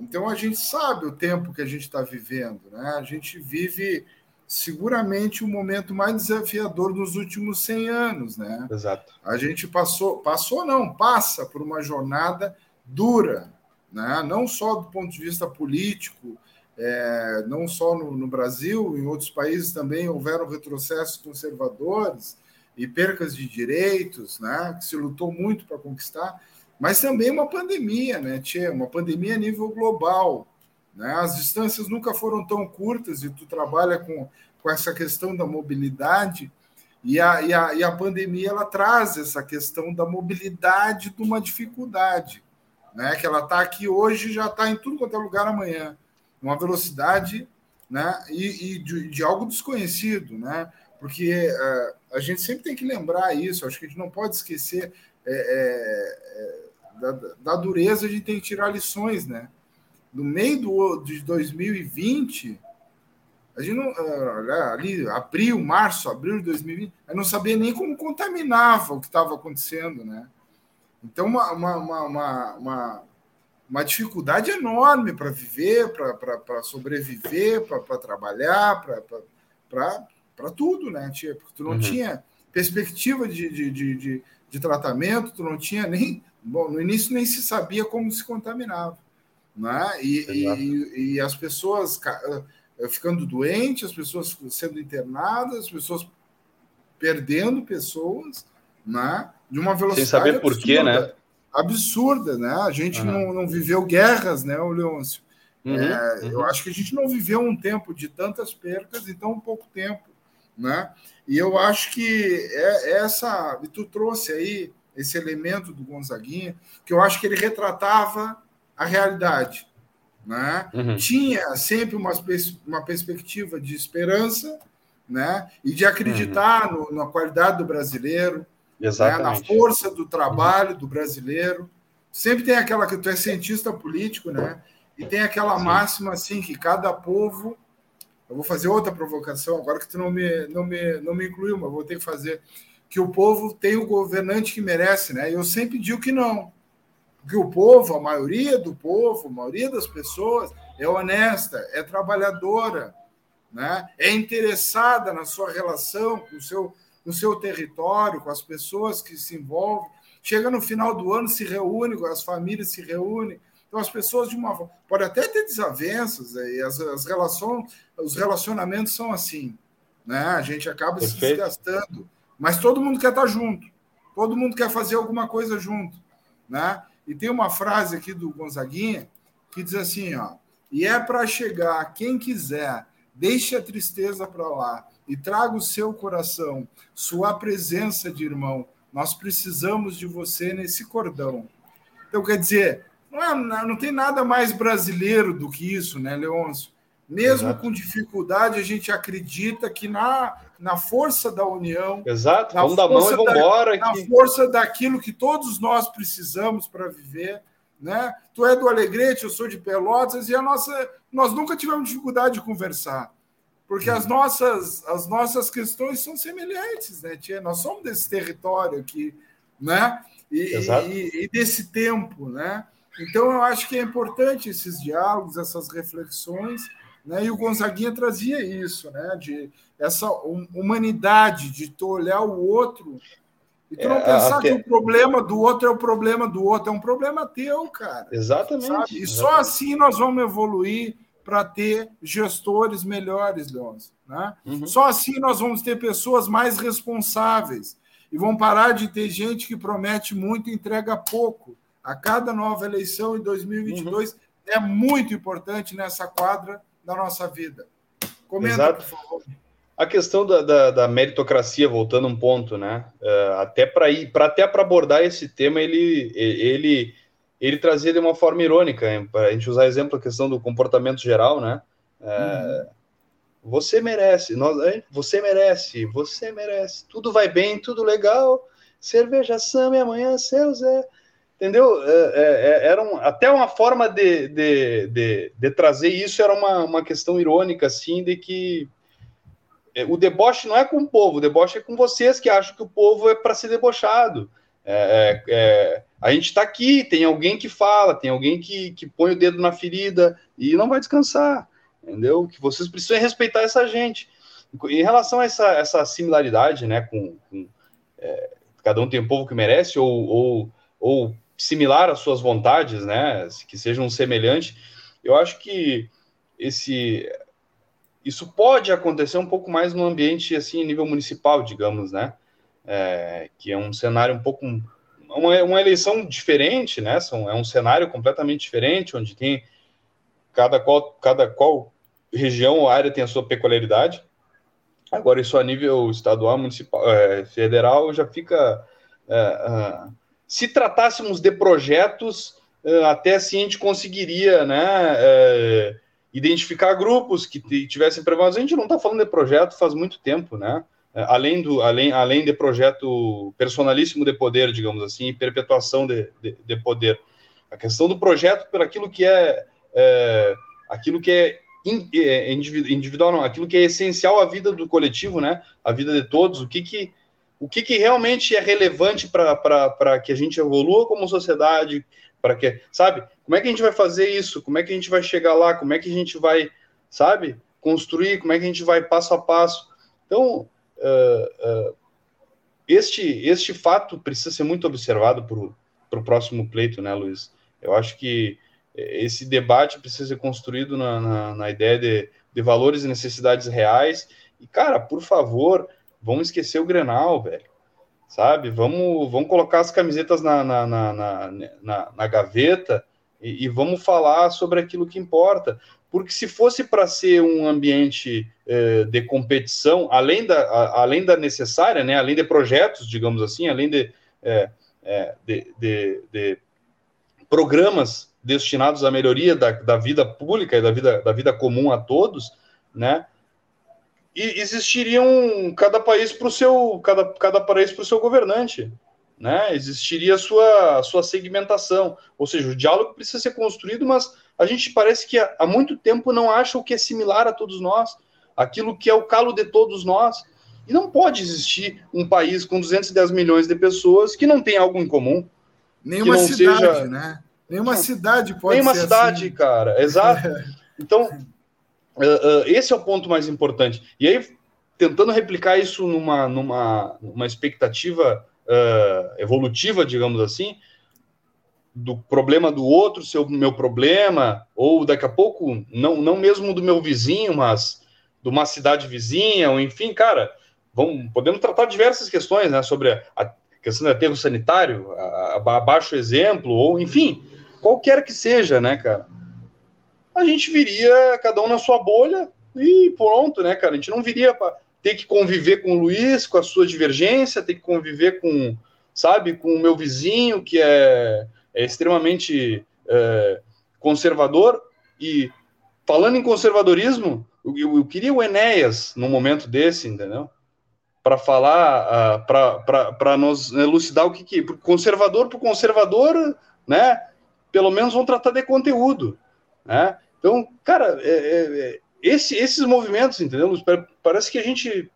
Então a gente sabe o tempo que a gente está vivendo, né? A gente vive seguramente o momento mais desafiador dos últimos 100 anos, né? Exato. A gente passou, passou não, passa por uma jornada dura, né? Não só do ponto de vista político, é, não só no, no, Brasil, em outros países também houveram retrocessos conservadores e percas de direitos, né? Que se lutou muito para conquistar mas também uma pandemia, né, Tchê? Uma pandemia a nível global. Né? As distâncias nunca foram tão curtas e tu trabalha com, com essa questão da mobilidade e a, e, a, e a pandemia ela traz essa questão da mobilidade de uma dificuldade, né? Que ela está aqui hoje já está em tudo quanto é lugar amanhã, uma velocidade, né? E, e de, de, algo desconhecido, né? Porque uh, a gente sempre tem que lembrar isso. Acho que a gente não pode esquecer é, é, é da, da, dureza, a gente tem que tirar lições, né? No meio do, de 2020, a gente não. Ah, ali, abril, março, abril de 2020, eu não sabia nem como contaminava o que estava acontecendo, né? Então, uma, uma, uma, uma, dificuldade enorme para viver, para sobreviver, para trabalhar, para tudo, né? Porque tu não uhum. tinha perspectiva de, de, de tratamento, tu não tinha nem Bom, no início nem se sabia como se contaminava. Né? E, e, e, as pessoas eh, ficando doentes, as pessoas sendo internadas, as pessoas perdendo pessoas né? de uma velocidade. Sem saber por quê, né? Absurda, né? A gente uhum. não, não viveu guerras, né, o Leôncio? Uhum, é, uhum. Eu acho que a gente não viveu um tempo de tantas percas em tão pouco tempo, né? E eu acho que é, é essa. E tu trouxe aí esse elemento do Gonzaguinha, que eu acho que ele retratava a realidade. Né? Uhum. Tinha sempre uma, uma perspectiva de esperança né? e de acreditar uhum. no, na qualidade do brasileiro, né? na força do trabalho uhum. do brasileiro. Sempre tem aquela que tu é cientista político, né? E tem aquela Sim. máxima assim que cada povo. Eu vou fazer outra provocação agora que tu não me, não me, não me incluiu, mas vou ter que fazer que o povo tem o governante que merece, né? Eu sempre digo que não. Que o povo, a maioria do povo, a maioria das pessoas é honesta, é trabalhadora, né? É interessada na sua relação com o seu, com o seu território, com as pessoas que se envolvem. Chega no final do ano, se reúne, as famílias se reúnem. Então, as pessoas, de uma pode até ter desavenças, né? e as, as relações, os relacionamentos são assim. Né? A gente acaba Perfeito. se desgastando Mas todo mundo quer estar junto, todo mundo quer fazer alguma coisa junto, né? E tem uma frase aqui do Gonzaguinha que diz assim, ó, e é para chegar quem quiser, deixe a tristeza para lá e traga o seu coração, sua presença de irmão. Nós precisamos de você nesse cordão. Então, quer dizer, não, é, não tem nada mais brasileiro do que isso, né, Leôncio? Mesmo Exato. com dificuldade, a gente acredita que na, na força da união. Exato, vamos dar mão e vamos embora. Na força daquilo que todos nós precisamos para viver. Né? Tu é do Alegrete, eu sou de Pelotas, e a nossa, nós nunca tivemos dificuldade de conversar. Porque as nossas, as nossas questões são semelhantes, né, Tia? Nós somos desse território aqui, né? E, e, e desse tempo, né? Então, eu acho que é importante esses diálogos, essas reflexões, né? E o Gonzaguinha trazia isso, né? De essa humanidade, de tu olhar o outro e tu não é, pensar até... que o problema do outro é o problema do outro, é um problema teu, cara. Exatamente. Sabe? E só assim nós vamos evoluir para ter gestores melhores, Leôncio. Né? Uhum. Só assim nós vamos ter pessoas mais responsáveis e vão parar de ter gente que promete muito e entrega pouco. A cada nova eleição em 2022 uhum. é muito importante nessa quadra da nossa vida. Comenta, Exato. por favor. A questão da, da, da, meritocracia, voltando um ponto, né? Uh, até para ir, para até para abordar esse tema, ele, ele, ele trazia de uma forma irônica, para a gente usar exemplo a questão do comportamento geral, né? Uh, uhum. Você merece, nós, você merece, você merece. Tudo vai bem, tudo legal. Cerveja Sam e amanhã seu Zé entendeu? É, é, é, era um, até uma forma de, de, de, de, trazer isso era uma, uma questão irônica, assim, de que é, o deboche não é com o povo, o deboche é com vocês que acham que o povo é para ser debochado. É, é, a gente está aqui, tem alguém que fala, tem alguém que, que põe o dedo na ferida e não vai descansar, entendeu? Que vocês precisam respeitar essa gente. Em relação a essa, essa similaridade, né, com, com cada um tem o povo que merece, ou, ou, ou similar às suas vontades, né, que sejam semelhantes, eu acho que esse isso pode acontecer um pouco mais no ambiente assim nível municipal, digamos, né, é, que é um cenário um pouco uma, uma eleição diferente, né, são, é um cenário completamente diferente, onde tem cada qual cada qual região ou área tem a sua peculiaridade. Agora isso a nível estadual, municipal, é, federal já fica é, se tratássemos de projetos, eh, até assim a gente conseguiria né, é, identificar grupos que tivessem prevalência. A gente não está falando de projeto faz muito tempo, né? Eh, além, do, além, além de projeto personalíssimo de poder, digamos assim, perpetuação de, de, de poder. A questão do projeto por aquilo que é, é aquilo que é individual, não, aquilo que é essencial à vida do coletivo, né? Vida de todos, o que que o que, que realmente é relevante para que a gente evolua como sociedade, para que, sabe? Como é que a gente vai fazer isso? Como é que a gente vai chegar lá? Como é que a gente vai, sabe? Construir? Como é que a gente vai passo a passo? Então, uh, uh, este, este fato precisa ser muito observado para o próximo pleito, né, Luiz? Eu acho que esse debate precisa ser construído na, na, na ideia de, de valores e necessidades reais. E, cara, por favor, Vamos esquecer o Grenal, velho. Sabe? Vamos, vamos colocar as camisetas na, na, na, na, na gaveta e, e, vamos falar sobre aquilo que importa. Porque se fosse para ser um ambiente eh, de competição, além da, a, além da necessária, né, além de projetos, digamos assim, além de, é, é, de, de, de, programas destinados à melhoria da, da vida pública e da vida, da vida comum a todos, né, e existiriam cada país para o seu cada, cada país para o seu governante, né? Existiria a sua a sua segmentação, ou seja, o diálogo precisa ser construído, mas a gente parece que há, há muito tempo não acha o que é similar a todos nós, aquilo que é o calo de todos nós. E não pode existir um país com 210 milhões de pessoas que não tem algo em comum. Nenhuma cidade, seja... né? Nenhuma cidade pode Nenhuma cidade, assim. cara. Exato. Então, Uh, esse é o ponto mais importante. E aí, tentando replicar isso numa, numa, numa expectativa uh, evolutiva, digamos assim, do problema do outro ser o meu problema, ou daqui a pouco, não, não mesmo do meu vizinho, mas de uma cidade vizinha, ou enfim, cara, vamos, podemos tratar diversas questões, né, sobre a, questão do aterro sanitário, abaixo exemplo, ou enfim, qualquer que seja, né, cara, a gente viria cada um na sua bolha e pronto, né, cara, a gente não viria para ter que conviver com o Luiz, com a sua divergência, ter que conviver com, sabe, com o meu vizinho que é, é extremamente é, conservador e falando em conservadorismo, eu, eu, eu, queria o Enéas num momento desse, entendeu? Para falar, uh, para nos elucidar o que que. Conservador por conservador, né? Pelo menos vão tratar de conteúdo, né? Então, cara, é, é, é esse, esses movimentos, entendeu? Parece que a gente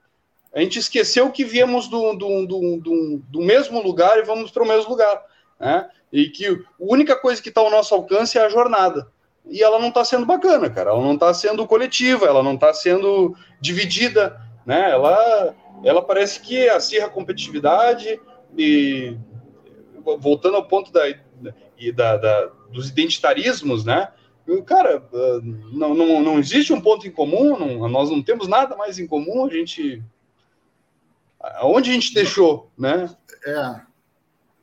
a gente esqueceu que viemos do, do, do, do, mesmo lugar e vamos para o mesmo lugar, né? E que a única coisa que está ao nosso alcance é a jornada e ela não está sendo bacana, cara. Ela não está sendo coletiva, ela não está sendo dividida, né? Ela, ela parece que acirra a competitividade e voltando ao ponto da, da, da, dos identitarismos, né? Cara, não, não, não existe um ponto em comum, não, nós não temos nada mais em comum, a gente. Aonde a gente deixou, né? É.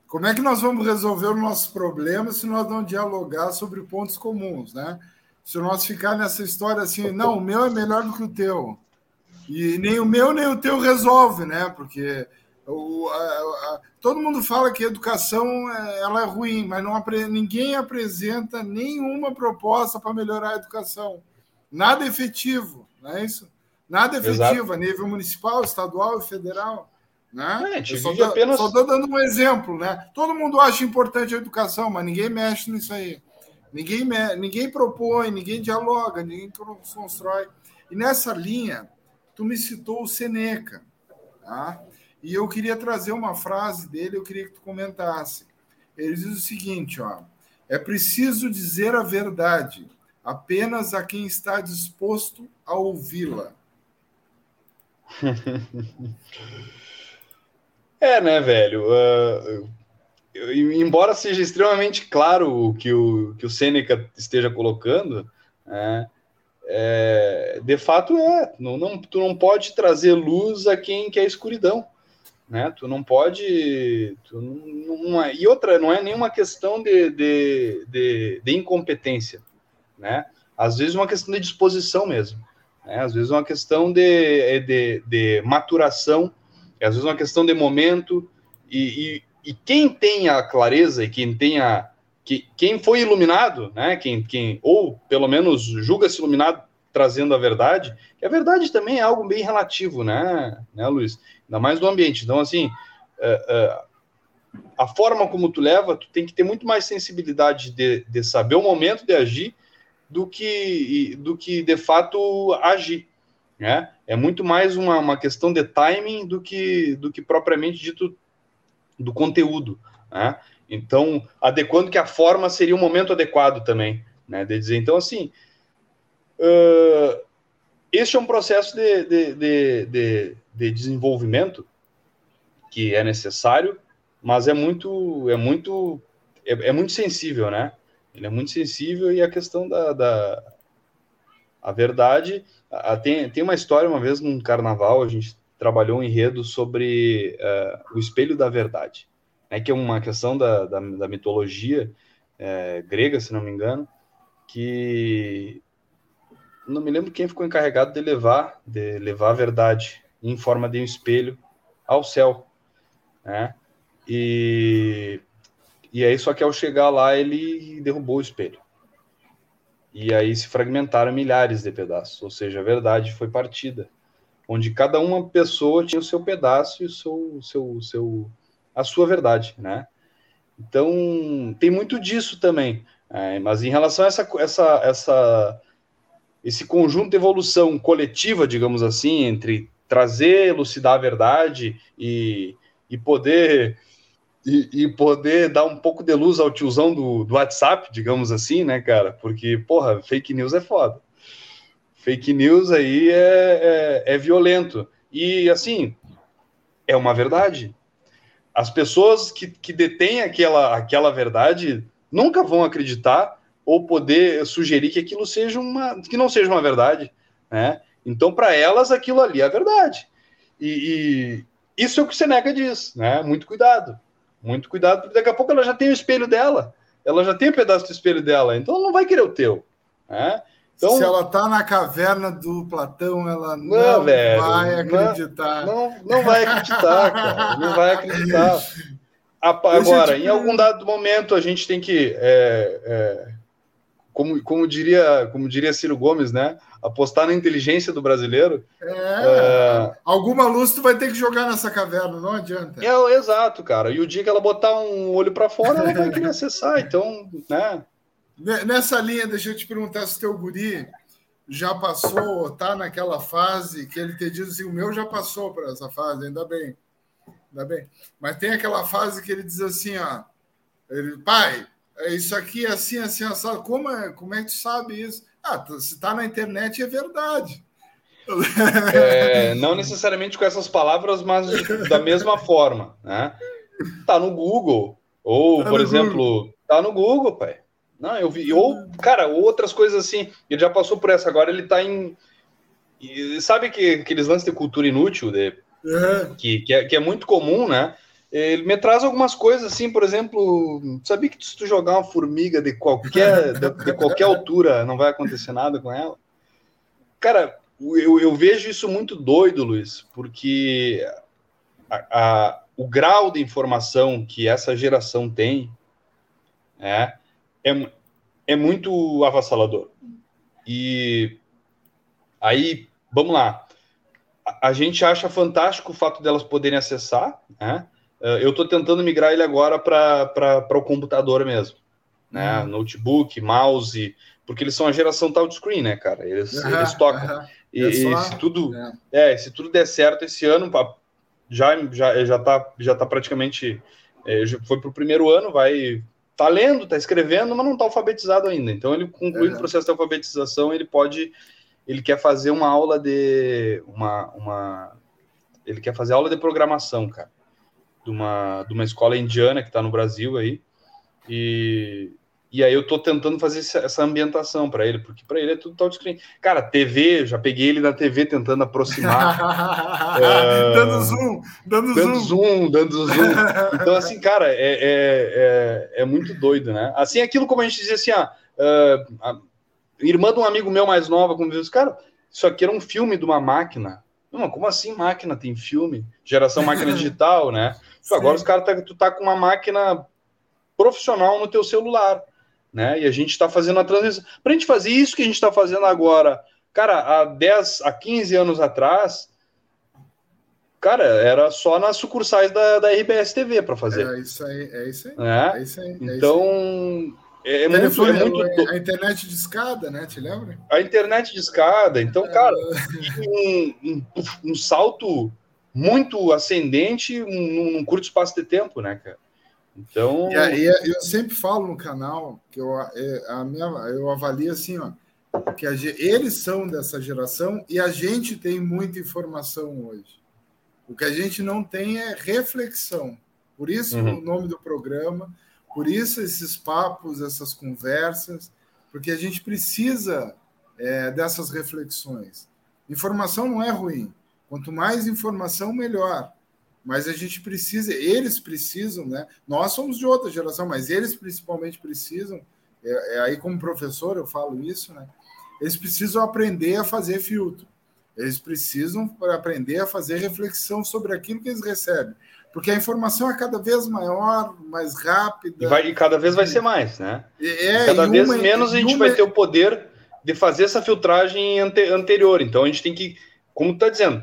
Como é que nós vamos resolver os nossos problemas se nós não dialogar sobre pontos comuns, né? Se nós ficar nessa história assim, não, o meu é melhor do que o teu. E nem o meu nem o teu resolve, né? Porque o, a, a, todo mundo fala que a educação é, ela é ruim, mas não, ninguém apresenta nenhuma proposta para melhorar a educação. Nada efetivo, não é isso? Nada efetivo Exato. a nível municipal, estadual e federal. Né? É, só, tô, apenas... dando um exemplo, né? Todo mundo acha importante a educação, mas ninguém mexe nisso aí. Ninguém, me... ninguém propõe, ninguém dialoga, ninguém constrói. E nessa linha, tu me citou o Seneca, tá? E eu queria trazer uma frase dele, eu queria que tu comentasse. Ele diz o seguinte, ó: é preciso dizer a verdade apenas a quem está disposto a ouvi-la. É, né, velho? Uh, embora seja extremamente claro o que o, que o Sêneca esteja colocando, né, é, de fato é. Não, não, tu não pode trazer luz a quem quer escuridão. Né? Tu não pode. Tu não, não é, e outra, não é nenhuma questão de, de, de, de incompetência. Né? Às vezes é uma questão de disposição mesmo. Né? Às vezes é uma questão de, de, de maturação é às vezes uma questão de momento, e, e, e quem tem a clareza e quem tem a. Que, quem foi iluminado, né? Quem, quem, ou pelo menos julga-se iluminado trazendo a verdade, que a verdade também é algo bem relativo, né, né Luiz? Ainda mais do ambiente. Então, assim, uh, uh, a forma como tu leva, tu tem que ter muito mais sensibilidade de, de saber o momento de agir do que, do que de fato agir. Né? É muito mais uma, uma questão de timing do que, do que propriamente dito do conteúdo. Né? Então, adequando que a forma seria o momento adequado também, né? De dizer, então, assim, uh, este é um processo de, de, de, de, de desenvolvimento que é necessário, mas é muito, é muito, é, é, muito sensível, né? Ele é muito sensível e a questão da, da a verdade ah, tem, tem uma história, uma vez num carnaval, a gente trabalhou um enredo sobre uh, o espelho da verdade, né, que é uma questão da, da, da mitologia é, grega, se não me engano, que não me lembro quem ficou encarregado de levar, de levar a verdade em forma de um espelho ao céu, né? E, e aí, só que ao chegar lá, ele derrubou o espelho. E aí se fragmentaram milhares de pedaços, ou seja, a verdade foi partida, onde cada uma pessoa tinha o seu pedaço e o seu, seu, seu, a sua verdade, né? Então tem muito disso também. É, mas em relação a essa, essa, essa, esse conjunto de evolução coletiva, digamos assim, entre trazer, elucidar a verdade e, e poder e, e, poder dar um pouco de luz ao tiozão do, do WhatsApp, digamos assim, né, cara? Porque, porra, fake news é foda. Fake news aí é, é, é violento. E, assim, é uma verdade. As pessoas que, que detêm aquela, aquela verdade nunca vão acreditar ou poder sugerir que aquilo seja uma que não seja uma verdade, né? Então, para elas, aquilo ali é a verdade. E, e, isso é o que você nega diz, né? Muito cuidado. Muito cuidado, porque daqui a pouco ela já tem o espelho dela. Ela já tem um pedaço do espelho dela, então ela não vai querer o teu. Né? Então, Se ela tá na caverna do Platão, ela não, não velho, vai acreditar. Não, não vai acreditar, cara. Não vai acreditar. Agora, em algum dado momento, a gente tem que, é, é, como, como, diria, como diria Ciro Gomes, né? Apostar na inteligência do brasileiro. É, é... Alguma luz tu vai ter que jogar nessa caverna, não adianta. É, exato, cara. E o dia que ela botar um olho para fora, ela vai querer acessar. Então, né? Nessa linha, deixa eu te perguntar se teu guri já passou, tá naquela fase que ele te diz assim, o meu já passou para essa fase, ainda bem. Ainda bem. Mas tem aquela fase que ele diz assim, ó, ele, pai, isso aqui é assim, assim, assado. Como é, como é que tu sabe isso? Ah, se tá na internet é verdade. É, não necessariamente com essas palavras, mas da mesma forma, né? Tá no Google, ou, tá por exemplo, Google. tá no Google, pai. Não, eu vi. Ou, cara, outras coisas assim. Ele já passou por essa, agora ele tá em. E sabe que aqueles lances de cultura inútil, de... Uhum. Que, que, é, que é muito comum, né? Ele me traz algumas coisas assim, por exemplo, sabia que se tu jogar uma formiga de qualquer, de, de, qualquer altura não vai acontecer nada com ela? Cara, eu, eu vejo isso muito doido, Luiz, porque a, a, o grau de informação que essa geração tem, né, é, é muito avassalador. E aí, vamos lá. A, a gente acha fantástico o fato delas poderem acessar, né? Eh, eu estou tentando migrar ele agora para o computador mesmo, né? Uhum. Notebook, mouse, porque eles são a geração touchscreen, né, cara? Eles, uhum, eles tocam. Uhum. E, é só... se tudo, é. é. se tudo der certo esse ano, já já já tá já tá praticamente é, foi para o primeiro ano, vai tá lendo, tá escrevendo, mas não tá alfabetizado ainda. Então ele conclui o processo de alfabetização, ele pode ele quer fazer uma aula de uma, uma ele quer fazer aula de programação, cara de uma, de uma escola indiana que está no Brasil aí. E, e aí eu tô tentando fazer essa ambientação para ele, porque para ele é tudo touchscreen. Cara, TV, já peguei ele na TV tentando aproximar. uh, dando zoom, dando, dando zoom. zoom. Dando zoom, Então, assim, cara, é, é, é, é, muito doido, né? Assim, aquilo como a gente dizia assim, ah, uh, a irmã de um amigo meu mais nova, como diz, cara, isso aqui era um filme de uma máquina. Não, como assim máquina tem filme? Geração máquina digital, né? Sim. Agora os caras tá, tu tá com uma máquina profissional no teu celular, né? E a gente está fazendo a transição. Para a gente fazer isso que a gente está fazendo agora, cara, há 10, há 15 anos atrás, cara, era só nas sucursais da, da RBS TV para fazer. É isso aí, é isso aí. É? é isso aí é então, é, é muito, é muito. A internet de escada, né? Te lembra? A internet de escada. Então, é... cara, um, um, um salto muito ascendente num, num, curto espaço de tempo, né, cara? Então. E aí, eu sempre falo no canal que eu, é, a minha, eu avalio assim, ó, que a, eles são dessa geração e a gente tem muita informação hoje. O que a gente não tem é reflexão. Por isso uhum. o nome do programa, por isso esses papos, essas conversas, porque a gente precisa é, dessas reflexões. Informação não é ruim Quanto mais informação, melhor. Mas a gente precisa, eles precisam, né? Nós somos de outra geração, mas eles principalmente precisam. É, é aí, como professor, eu falo isso, né? Eles precisam aprender a fazer filtro. Eles precisam aprender a fazer reflexão sobre aquilo que eles recebem. Porque a informação é cada vez maior, mais rápida. E, vai, e cada vez vai ser mais, né? É, cada vez uma, menos a gente uma... vai ter o poder de fazer essa filtragem ante, anterior. Então a gente tem que, como está dizendo,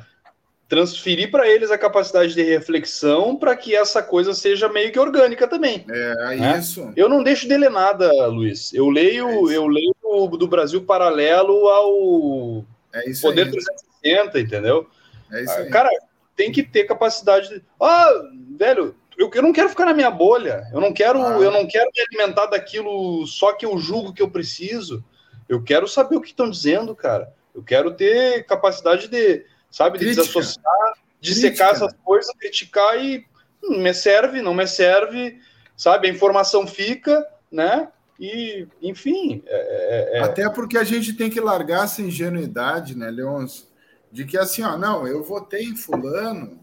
transferir para eles a capacidade de reflexão para que essa coisa seja meio que orgânica também. É, né? isso. Eu não deixo de ler nada, Luiz. Eu leio, é eu leio do Brasil paralelo ao é Poder aí. 360, entendeu? É isso aí. Cara, tem que ter capacidade de. Ah, velho, eu, eu não quero ficar na minha bolha. Eu não quero, ah. eu não quero me alimentar daquilo só que eu julgo que eu preciso. Eu quero saber o que estão dizendo, cara. Eu quero ter capacidade de sabe? De Crítica. desassociar, de Crítica. secar essas coisas, criticar e hum, me serve, não me serve, sabe? A informação fica, né? E, enfim. É, é... é. Até porque a gente tem que largar essa ingenuidade, né, Leôncio? De que assim, ó, não, eu votei em fulano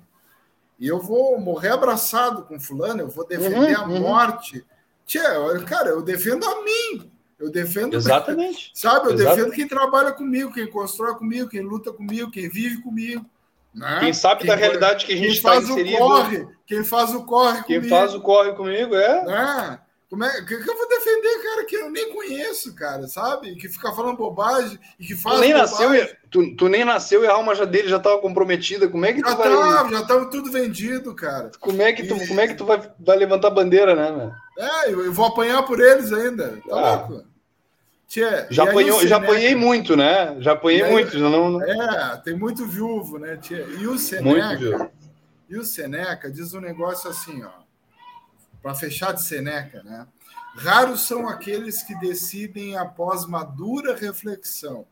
e eu vou morrer abraçado com fulano, eu vou defender uhum, a uhum. morte. Tia, cara, eu defendo a mim. Eu defendo. Exatamente. Sabe, eu Exatamente. defendo quem trabalha comigo, quem constrói comigo, quem luta comigo, quem vive comigo. Né? Quem sabe quem, da realidade que a gente está inserido. Corre, quem faz o corre quem comigo. Quem faz o corre comigo, é. Né? Como é que, eu vou defender, cara, que eu nem conheço, cara, sabe? Que fica falando bobagem e que faz. Tu nem, nasceu, tu, tu, nem nasceu e a alma já dele já estava comprometida. Como é que já tu vai. Tava, já estava tudo vendido, cara. Como é que tu, e... como é que tu vai, vai levantar bandeira, né, mano? É, eu, eu, vou apanhar por eles ainda. Tá ah. louco? Tchê, já, apanhou, já apanhei muito, né? Já apanhei aí, muito. Já não... É, tem muito viúvo, né, Tchê? E o Seneca. E o Seneca diz um negócio assim, ó para fechar de Seneca, né? Raros são aqueles que decidem após madura reflexão.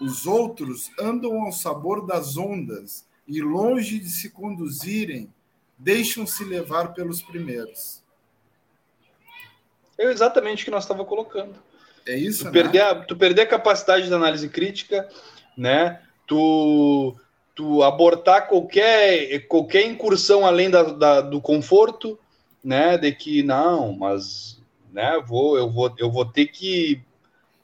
Os outros andam ao sabor das ondas e, longe de se conduzirem, deixam-se levar pelos primeiros. É exatamente o que nós estávamos colocando. É isso, tu né? Perder a, tu perder a capacidade de análise crítica, né? Tu, tu abortar qualquer, qualquer incursão além da, da do conforto, né, de que não, mas, né, vou, eu vou, eu vou ter que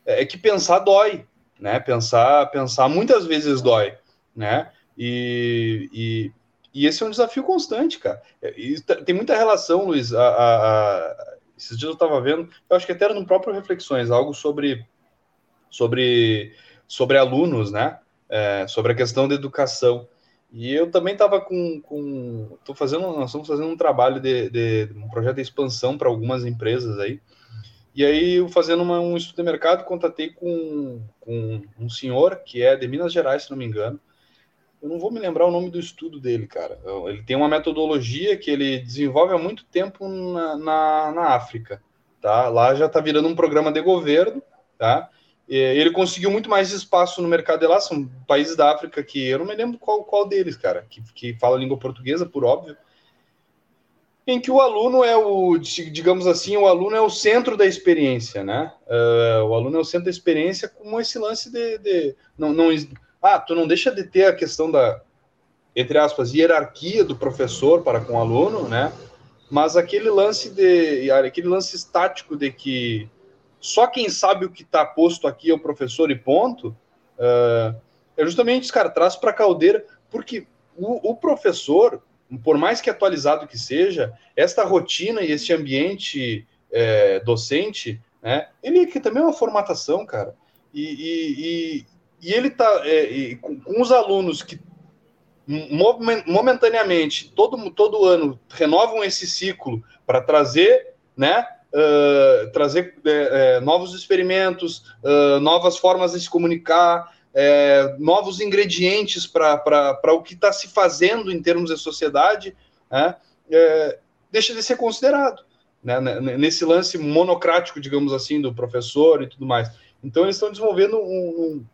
é, é que pensar dói, né? Pensar, pensar muitas vezes dói, né? E, e, e esse é um desafio constante, cara. É, e tem muita relação, Luiz. A, a, a, esses dias eu estava vendo, eu acho que até era no próprio Reflexões, algo sobre sobre sobre alunos, né? É, sobre a questão da educação. E eu também estava com, com tô fazendo, nós estamos fazendo um trabalho de, de um projeto de expansão para algumas empresas aí. E aí, eu fazendo uma, um estudo de mercado, contatei com, com um senhor que é de Minas Gerais, se não me engano. Eu não vou me lembrar o nome do estudo dele, cara. Ele tem uma metodologia que ele desenvolve há muito tempo na, na, na África, tá? Lá já está virando um programa de governo, tá? Ele conseguiu muito mais espaço no mercado de lá, são países da África que eu não me lembro qual, qual deles, cara, que, que fala língua portuguesa, por óbvio, em que o aluno é o, digamos assim, o aluno é o centro da experiência, né? Uh, o aluno é o centro da experiência com esse lance de, de não, não, ah, tu não deixa de ter a questão da, entre aspas, hierarquia do professor para com o aluno, né? Mas aquele lance de, aquele lance estático de que só quem sabe o que está posto aqui é o professor e ponto, uh, é justamente, cara, traz para a caldeira, porque o, o, professor, por mais que atualizado que seja, esta rotina e este ambiente é, docente, né, ele que também é uma formatação, cara, e, e, e, e ele está é, com, com os alunos que momentaneamente, todo, todo ano, renovam esse ciclo para trazer né, uh, trazer uh, novos experimentos, uh, novas formas de se comunicar, novos ingredientes para o que está se fazendo em termos de sociedade, né? deixa de ser considerado. Né? Nesse lance monocrático, digamos assim, do professor e tudo mais. Então, eles estão desenvolvendo um, um,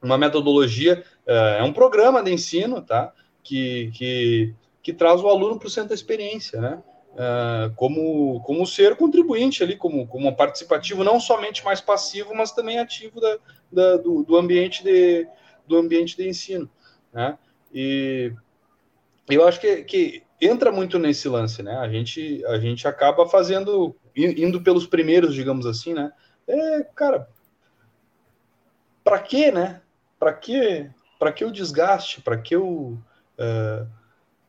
uma metodologia, é um programa de ensino, tá? Que, que, que traz o aluno para o centro da experiência, né? Uh, como, como ser contribuinte ali, como, como participativo, não somente mais passivo, mas também ativo da, da do, do, ambiente de, do ambiente de ensino. Né? E eu acho que, que entra muito nesse lance, né? A gente, a gente acaba fazendo, indo pelos primeiros, digamos assim, né? É, cara, para quê, né? Para que, para que o desgaste? Para que o uh,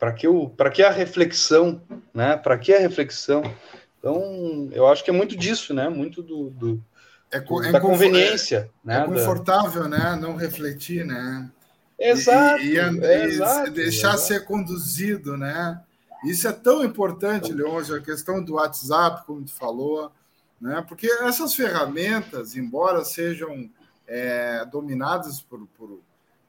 para que, o, que a reflexão, né? Para que a reflexão? Então, eu acho que é muito disso, né? Muito do, do, é, é da conveniência. É, né? é confortável, né? Não refletir, né? Exato. E, e, e exato, deixar exato. ser conduzido, né? Isso é tão importante, Leôncio, a questão do WhatsApp, como tu falou, né? Porque essas ferramentas, embora sejam é, dominadas por, por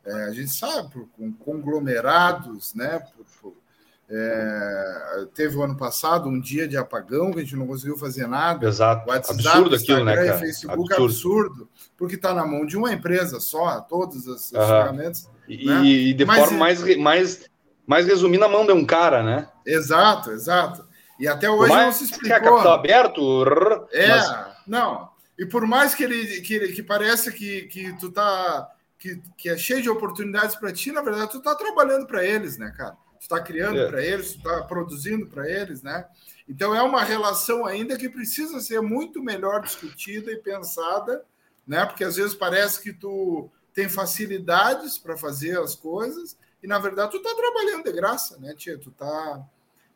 é, a gente sabe, por, com conglomerados, né? Por, por, é, teve o ano passado um dia de apagão que a gente não conseguiu fazer nada. Exato. WhatsApp, absurdo aquilo, né, cara? Facebook absurdo, absurdo porque está na mão de uma empresa só, todas as, as ferramentas. E, né? e de Mas, forma mais, mais, mais resumida, na mão de um cara, né? Exato, exato. E até hoje não se explicou. Que é capital aberto? É, mas... não. E por mais que ele que, que pareça que, que tu tá que, que é cheio de oportunidades para ti, na verdade, tu está trabalhando para eles, né, cara? Tu está criando é. para eles, tu está produzindo para eles, né? Então é uma relação ainda que precisa ser muito melhor discutida e pensada, né? Porque às vezes parece que tu tem facilidades para fazer as coisas e na verdade tu está trabalhando de graça, né, tia? Tu tá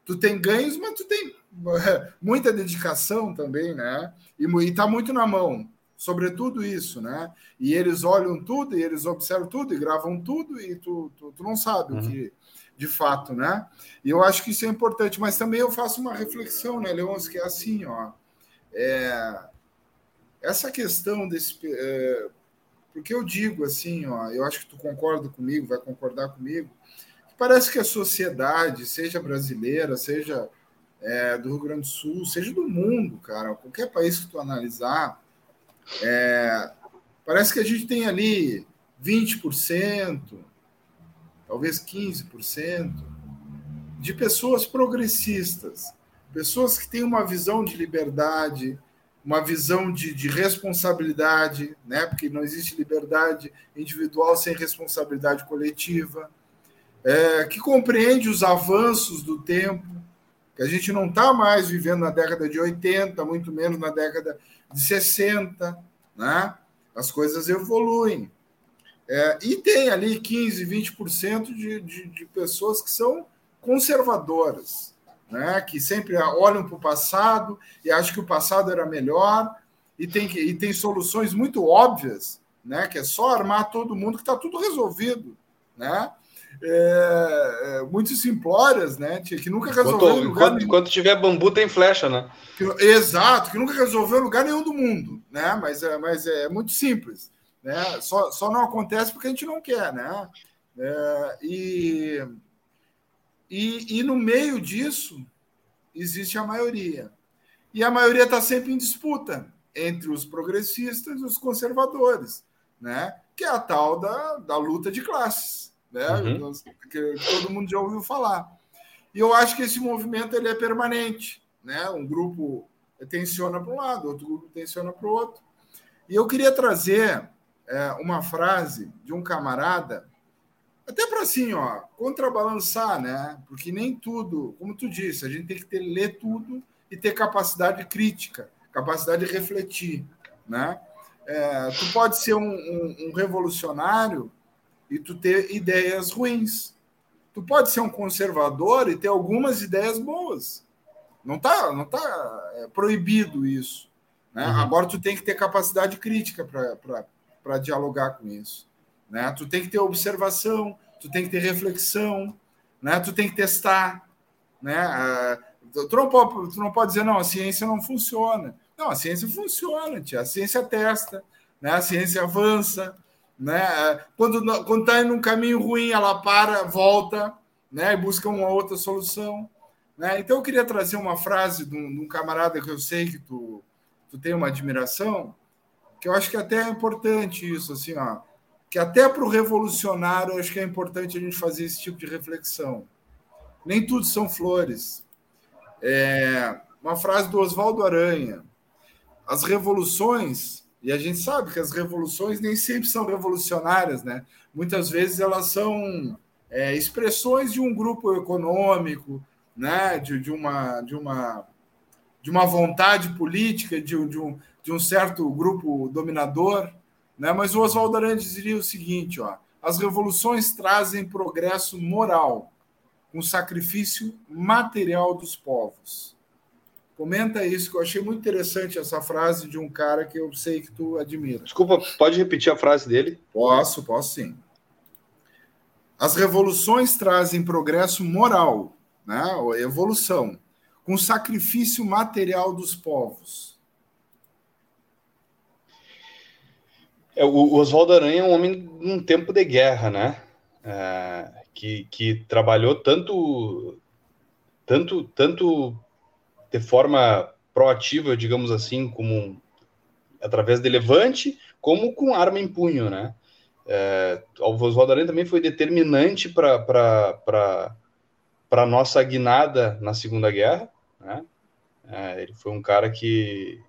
tu tem ganhos, mas tu tem muita dedicação também, né? E, está muito na mão, sobretudo isso, né? E eles olham tudo, e eles observam tudo, e gravam tudo, e tu, tu, tu não sabe uhum. o que de fato, né? E eu acho que isso é importante, mas também eu faço uma reflexão, né, Leôncio, que é assim, ó, é, essa questão desse, é, porque eu digo assim, ó, eu acho que tu concorda comigo, vai concordar comigo, parece que a sociedade, seja brasileira, seja é, do Rio Grande do Sul, seja do mundo, cara, qualquer país que tu analisar, é, parece que a gente tem ali 20%, talvez 15%, de pessoas progressistas, pessoas que têm uma visão de liberdade, uma visão de, de, responsabilidade, né? porque não existe liberdade individual sem responsabilidade coletiva, é, que compreende os avanços do tempo, que a gente não está mais vivendo na década de 80, muito menos na década de 60, né? as coisas evoluem. É, e tem ali 15, 20% de, de, de pessoas que são conservadoras, né? que sempre olham para o passado e acham que o passado era melhor, e tem, e tem soluções muito óbvias, né? que é só armar todo mundo que está tudo resolvido. Né? É, é, muito simplórias, né? Que nunca resolveu. Enquanto, enquanto, enquanto, tiver bambu, tem flecha, né? Que, exato, que nunca resolveu lugar nenhum do mundo, né? Mas é, mas é muito simples. Né? Só, só não acontece porque a gente não quer, né? É, e, e, e no meio disso existe a maioria. E a maioria está sempre em disputa entre os progressistas e os conservadores, né? que é a tal da, da luta de classes, né? Uhum. que todo mundo já ouviu falar. E eu acho que esse movimento ele é permanente. Né? Um grupo tensiona para um lado, outro grupo tensiona para o outro. E eu queria trazer é, uma frase de um camarada, até para assim, ó, contrabalançar, né? Porque nem tudo, como tu disse, a gente tem que ter, ler tudo e ter capacidade crítica, capacidade de refletir, né? É, tu pode ser um, um, um, revolucionário e tu ter ideias ruins. Tu pode ser um conservador e ter algumas ideias boas. Não tá, não tá é, proibido isso. Né? Uhum. Agora tu tem que ter capacidade crítica para dialogar com isso. Né? Tu tem que ter observação, tu tem que ter reflexão, né? tu tem que testar. Né? Ah, tu, não pode, tu não pode dizer, não, a ciência não funciona. Não, a ciência funciona, tia. a ciência testa, né? a ciência avança. Né? Quando está em um caminho ruim, ela para, volta né? e busca uma outra solução. Né? Então, eu queria trazer uma frase de um, de um camarada que eu sei que tu, tu tem uma admiração, que eu acho que até é importante isso, assim, ó, que até para o revolucionário eu acho que é importante a gente fazer esse tipo de reflexão. Nem tudo são flores. É, uma frase do Oswaldo Aranha: as revoluções, e a gente sabe que as revoluções nem sempre são revolucionárias, né? Muitas vezes elas são é, expressões de um grupo econômico, né? De, de, uma, de, uma, de uma vontade política, de, de, um, de um certo grupo dominador, né? mas o Oswaldo Arantes diria o seguinte: ó, as revoluções trazem progresso moral, com sacrifício material dos povos. Comenta isso, que eu achei muito interessante essa frase de um cara que eu sei que tu admira. Desculpa, pode repetir a frase dele? Posso, posso sim. As revoluções trazem progresso moral, né? evolução, com sacrifício material dos povos. É, o Oswaldo Aranha é um homem num tempo de guerra, né? É, que, que trabalhou tanto, tanto, tanto de forma proativa, digamos assim, como através de levante, como com arma em punho, né? É, o Oswaldo Aranha também foi determinante para a nossa guinada na Segunda Guerra, né? É, ele foi um cara que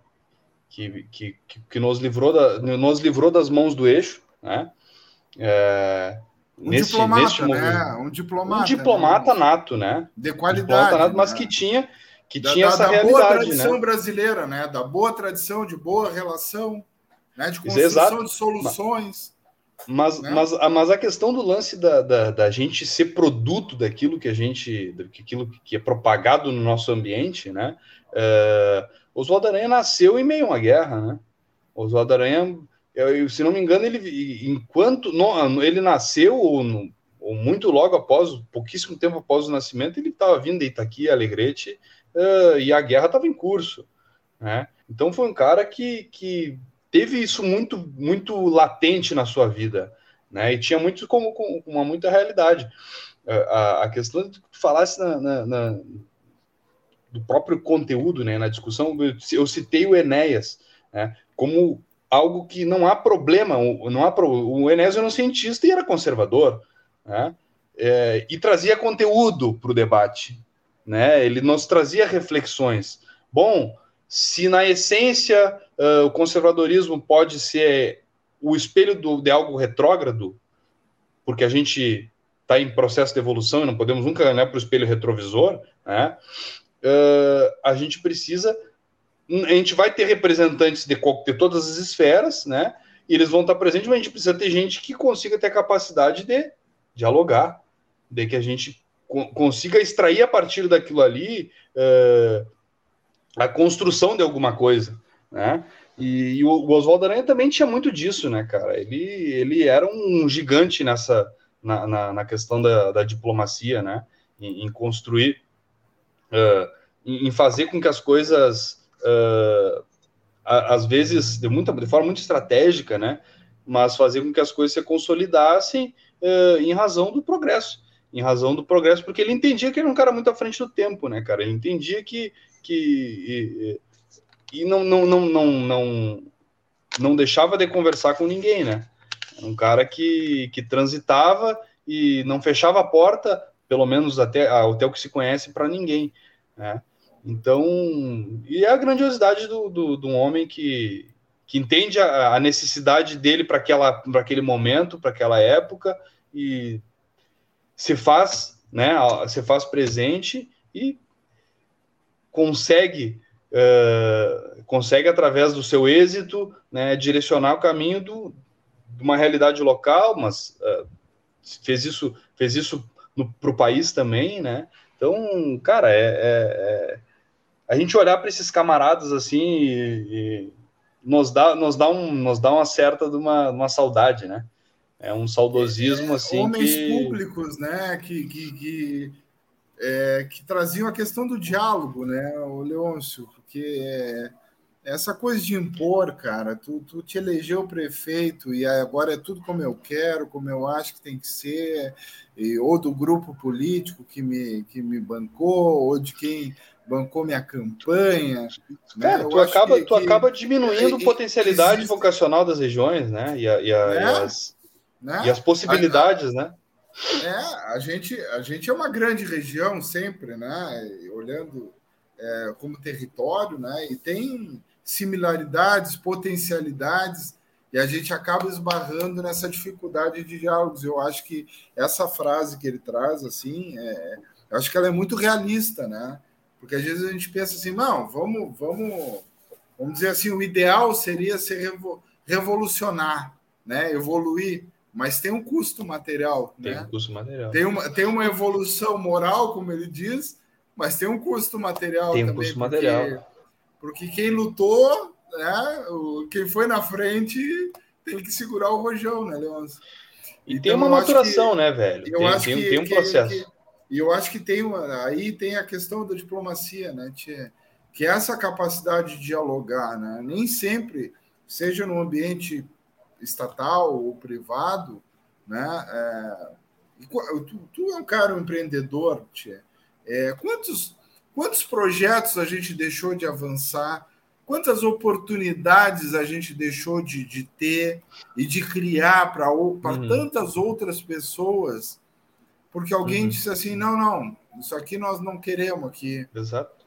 que, que, que nos, livrou da, nos livrou das mãos do eixo, né? É, um nesse, diplomata, nesse né? Um diplomata. Um diplomata né? nato, né? De qualidade. Um nato, mas né? que tinha, que da, tinha da, essa da boa tradição né? brasileira, né? Da boa tradição, de boa relação, né? De construção Exato. de soluções. Mas, né? mas, mas a questão do lance da, da, da, gente ser produto daquilo que a gente, daquilo que é propagado no nosso ambiente, né? Uh, Oswaldo Aranha nasceu em meio a uma guerra, né? Oswaldo Aranha eu, se não me engano, ele enquanto não, ele nasceu ou, ou, muito logo após, pouquíssimo tempo após o nascimento, ele estava vindo de Itaqui, Alegrete, uh, e a guerra estava em curso, né? Então foi um cara que, que teve isso muito muito latente na sua vida, né? E tinha muito como, como uma muita realidade. Uh, a, a, questão de que tu falasse na, na, na, do próprio conteúdo, né? Na discussão, eu, eu citei o Enéas, né? Como algo que não há problema, não há pro... o Enésio era um cientista e era conservador, né? É, e trazia conteúdo para o debate, né? Ele nos trazia reflexões. Bom, se na essência uh, o conservadorismo pode ser o espelho do, de algo retrógrado, porque a gente está em processo de evolução e não podemos nunca olhar para o espelho retrovisor, né? Uh, a gente precisa a gente vai ter representantes de, de todas as esferas, né? E eles vão estar presentes, mas a gente precisa ter gente que consiga ter a capacidade de dialogar, de que a gente consiga extrair a partir daquilo ali uh, a construção de alguma coisa, né? E, e o Oswaldo Aranha também tinha muito disso, né, cara? Ele, ele era um gigante nessa na, na, na questão da, da, diplomacia, né? Em, em construir, uh, em, fazer com que as coisas uh, às vezes de, muita, de forma muito estratégica, né? Mas fazer com que as coisas se consolidassem em razão do progresso, em razão do progresso, porque ele entendia que ele era um cara muito à frente do tempo, né, cara? Ele entendia que que e, e não, não, não, não, não, não deixava de conversar com ninguém, né? Um cara que, que transitava e não fechava a porta, pelo menos até, até o que se conhece, para ninguém, né? Então, e é a grandiosidade do, do, do homem que, que entende a, a necessidade dele para aquele momento, para aquela época, e se faz, né, se faz presente e consegue, uh, consegue através do seu êxito, né, direcionar o caminho do, de uma realidade local, mas uh, fez isso, fez isso para o país também, né? Então, cara, é, é, é a gente olhar para esses camaradas assim e, e, nos dá nos dá um nos dá uma certa de uma, uma saudade, né? É um saudosismo é, assim homens que... públicos, né? Que que, que, é, que traziam a questão do diálogo, né? O Leôncio, porque é, essa coisa de impor, cara, tu, tu te elegeu prefeito e agora é tudo como eu quero, como eu acho que tem que ser, e, ou do grupo político que me, que me bancou, ou de quem bancou minha campanha. Né? Cara, tu, acaba, que, tu que, acaba diminuindo a potencialidade existe... vocacional das regiões, né? E, a, e, a, né? e as, né? e as possibilidades, a, né? É, a gente, a gente é uma grande região sempre, né? Olhando é, como território, né? E tem similaridades, potencialidades, e a gente acaba esbarrando nessa dificuldade de diálogos. Eu acho que essa frase que ele traz, assim, é, eu acho que ela é muito realista, né? Porque às vezes a gente pensa assim, não, vamos, vamos, vamos dizer assim, o ideal seria ser revolucionar, né? Evoluir, mas tem um custo material, tem né? um custo material. Tem uma, tem uma evolução moral, como ele diz, mas tem um custo material tem um também. Custo porque, material. Porque quem lutou, né? Quem foi na frente tem que segurar o rojão, né, Leôncio? E então, tem uma maturação, que, né, velho? Eu tem, acho tem, que, tem um processo. Que, e eu acho que tem uma, aí tem a questão da diplomacia, né, tia? que é essa capacidade de dialogar, né? Nem sempre, seja no ambiente estatal ou privado, né? É, tu, tu, é um cara um empreendedor, tia. É, quantos quantos projetos a gente deixou de avançar? Quantas oportunidades a gente deixou de, de ter e de criar para uhum. tantas outras pessoas porque alguém uhum. disse assim: não, não, isso aqui nós não queremos aqui. Exato.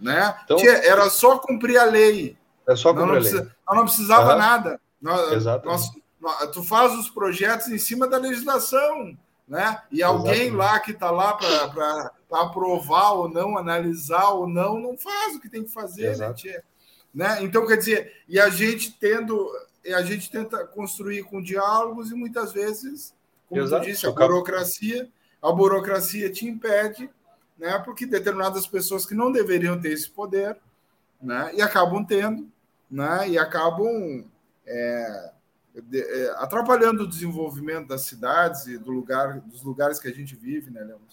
Né? Então, era só cumprir a lei. É só cumprir nós a lei. Nós não precisava uhum. nada. Nós, Exato. Nós, tu faz os projetos em cima da legislação, né? E alguém Exatamente. lá que está lá para aprovar ou não, analisar ou não, não faz o que tem que fazer, né, né? Então, quer dizer, e a gente tendo, a gente tenta construir com diálogos e muitas vezes, como Exato. tu disse, a burocracia, a burocracia te impede, né? Porque determinadas pessoas que não deveriam ter esse poder, né? E acabam tendo, né? E acabam é, é, atrapalhando o desenvolvimento das cidades e do lugar, dos lugares que a gente vive, né, Leandro?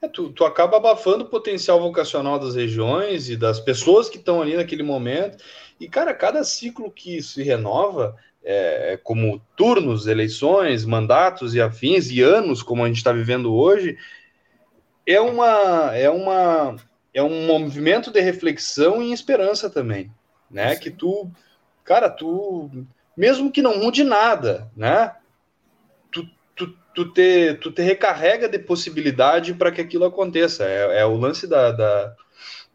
É, tu, tu acaba abafando o potencial vocacional das regiões e das pessoas que estão ali naquele momento. E, cara, cada ciclo que se renova, é, como turnos, eleições, mandatos e afins, e anos, como a gente está vivendo hoje, é uma, é uma é um movimento de reflexão e esperança também, né? Sim. Que tu, cara, tu mesmo que não mude nada, né? Tu, tu, tu, te, tu te recarrega de possibilidade para que aquilo aconteça. É, é o lance da, da,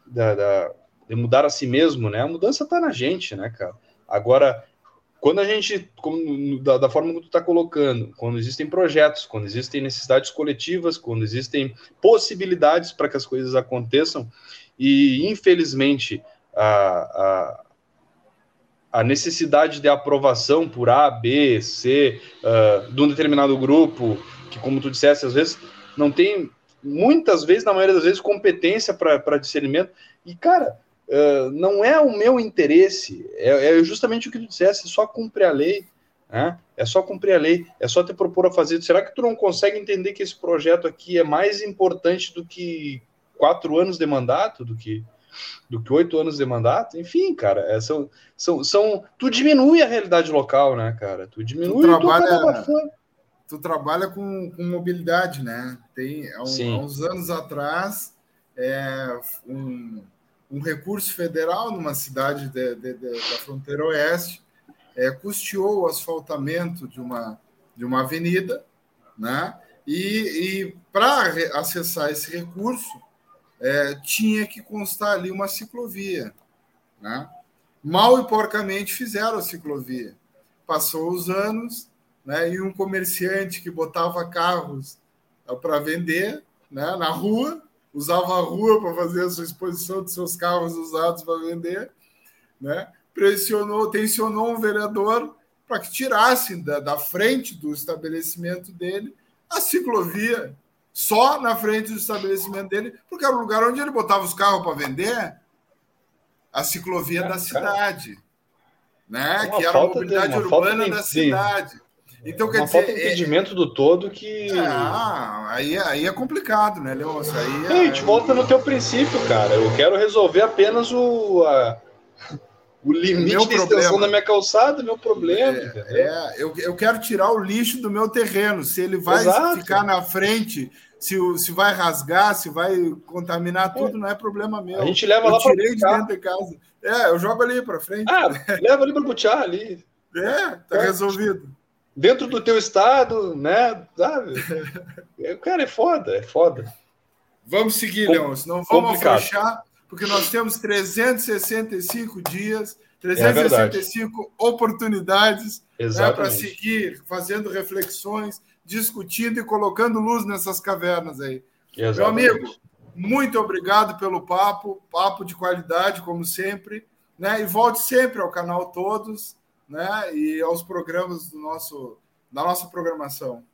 da, da, de mudar a si mesmo, né? A mudança está na gente, né, cara? Agora, quando a gente, como, da, da, forma que tu está colocando, quando existem projetos, quando existem necessidades coletivas, quando existem possibilidades para que as coisas aconteçam, e infelizmente a, a, necessidade de aprovação por A, B, C, uh, de um determinado grupo, que, como tu disseste, às vezes não tem, muitas vezes, na maioria das vezes, competência para discernimento, e, cara, Uh, não é o meu interesse, é, é, justamente o que tu disseste, é só cumprir a lei, né? É só cumprir a lei, é só te propor a fazer. Será que tu não consegue entender que esse projeto aqui é mais importante do que quatro anos de mandato, do que do que oito anos de mandato? Enfim, cara, é, são, são, são, tu diminui a realidade local, né, cara? Tu diminui tu trabalha, tu trabalha com, com mobilidade, né? Tem há, um, há uns anos atrás é, um um recurso federal numa cidade de, de, de, da fronteira oeste, é, custeou o asfaltamento de uma, de uma avenida, né? e, e para acessar esse recurso, é, tinha que constar ali uma ciclovia. Né? Mal e porcamente fizeram a ciclovia. Passou os anos, né, e um comerciante que botava carros para vender né, na rua, usava a rua para fazer a sua exposição de seus carros usados para vender, né? pressionou, tensionou um vereador para que tirasse da, da frente do estabelecimento dele a ciclovia, só na frente do estabelecimento dele, porque era o lugar onde ele botava os carros para vender, a ciclovia da cidade, né? que era a mobilidade urbana da cidade. Então, quer Uma dizer. Falta de é- entendimento é... do todo que. Ah, aí, aí é complicado, né, Leôncio? Aí, é... a gente volta no teu princípio, cara. Eu quero resolver apenas o. A... O limite meu problema. extensão da minha calçada, meu problema. É, é, eu, eu quero tirar o lixo do meu terreno. Se ele vai Exato. ficar na frente, se, se vai rasgar, se vai contaminar tudo, é. não é problema meu. A gente leva eu lá para tirei de dentro de casa. É, eu jogo ali para frente. Ah, leva ali para butiar ali. É, tá resolvido dentro do teu estado, né? Sabe? Cara, é foda, é foda. Vamos seguir, Com... Leão, senão vamos fechar, porque nós temos 365 dias, 365 é oportunidades né, para seguir fazendo reflexões, discutindo e colocando luz nessas cavernas aí. Exatamente. Meu amigo, muito obrigado pelo papo, papo de qualidade, como sempre. Né? E volte sempre ao canal Todos né? E aos programas do nosso, da nossa programação.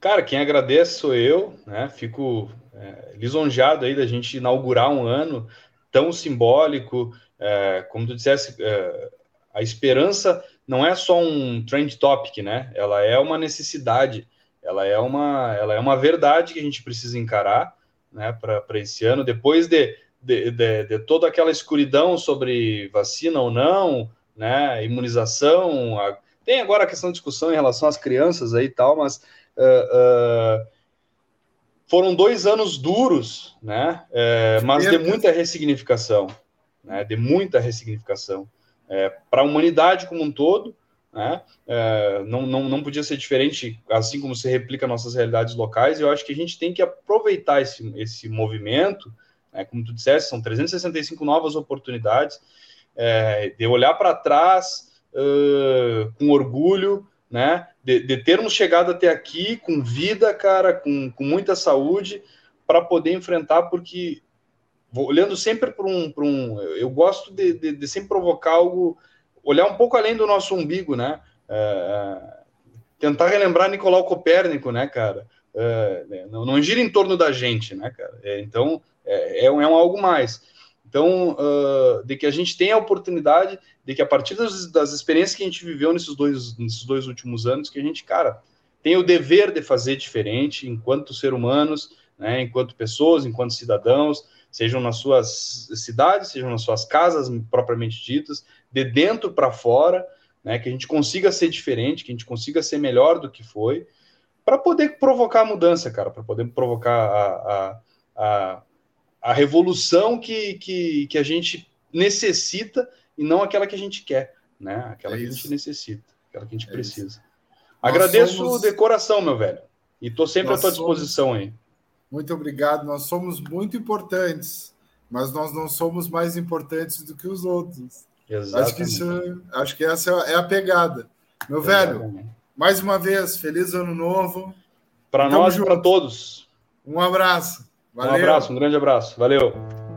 Cara, quem agradece sou eu, né? Fico é, lisonjeado aí da gente inaugurar um ano tão simbólico. É, como tu dissesse, é, a esperança não é só um trend topic, né? Ela é uma necessidade, ela é uma, ela é uma verdade que a gente precisa encarar, né? Para esse ano, depois de, de, de, de toda aquela escuridão sobre vacina ou não, né? Imunização. A... Tem agora a questão de discussão em relação às crianças aí e tal, mas uh, uh, foram dois anos duros, né? Uh, mas de muita ressignificação, né? De muita ressignificação para a humanidade como um todo. Né? não, não, não podia ser diferente, assim como se replica nossas realidades locais. Eu acho que a gente tem que aproveitar esse, esse movimento, né? como tu disseste, são 365 novas oportunidades é, de olhar para trás, uh, com orgulho, né? De, de, termos chegado até aqui com vida, cara, com, com muita saúde, para poder enfrentar, porque olhando sempre para um, um. Eu gosto de, de, de, sempre provocar algo, olhar um pouco além do nosso umbigo, né? Uh, tentar relembrar Nicolau Copérnico, né, cara? Uh, não, não, gira em torno da gente, né, cara? É, então, é, é, um, é um algo mais. Então, uh, de que a gente tenha a oportunidade de que a partir das, das, experiências que a gente viveu nesses dois, nesses dois últimos anos, que a gente, cara, tem o dever de fazer diferente enquanto ser humanos, né, enquanto pessoas, enquanto cidadãos, sejam nas suas cidades, sejam nas suas casas propriamente ditas, de dentro para fora, né, que a gente consiga ser diferente, que a gente consiga ser melhor do que foi, para poder provocar a mudança, cara, para poder provocar a, a, a a revolução que, que, que a gente necessita e não aquela que a gente quer, né? Aquela é que a gente necessita, aquela que a gente é precisa. Isso. Agradeço somos... de coração, meu velho. E estou sempre nós à tua disposição somos... aí. Muito obrigado. Nós somos muito importantes, mas nós não somos mais importantes do que os outros. Exatamente. Acho que, isso, acho que essa é a pegada. Meu Exatamente. velho, mais uma vez, feliz ano novo. Para nós e para todos. Um abraço. Valeu. Um abraço, um grande abraço. Valeu.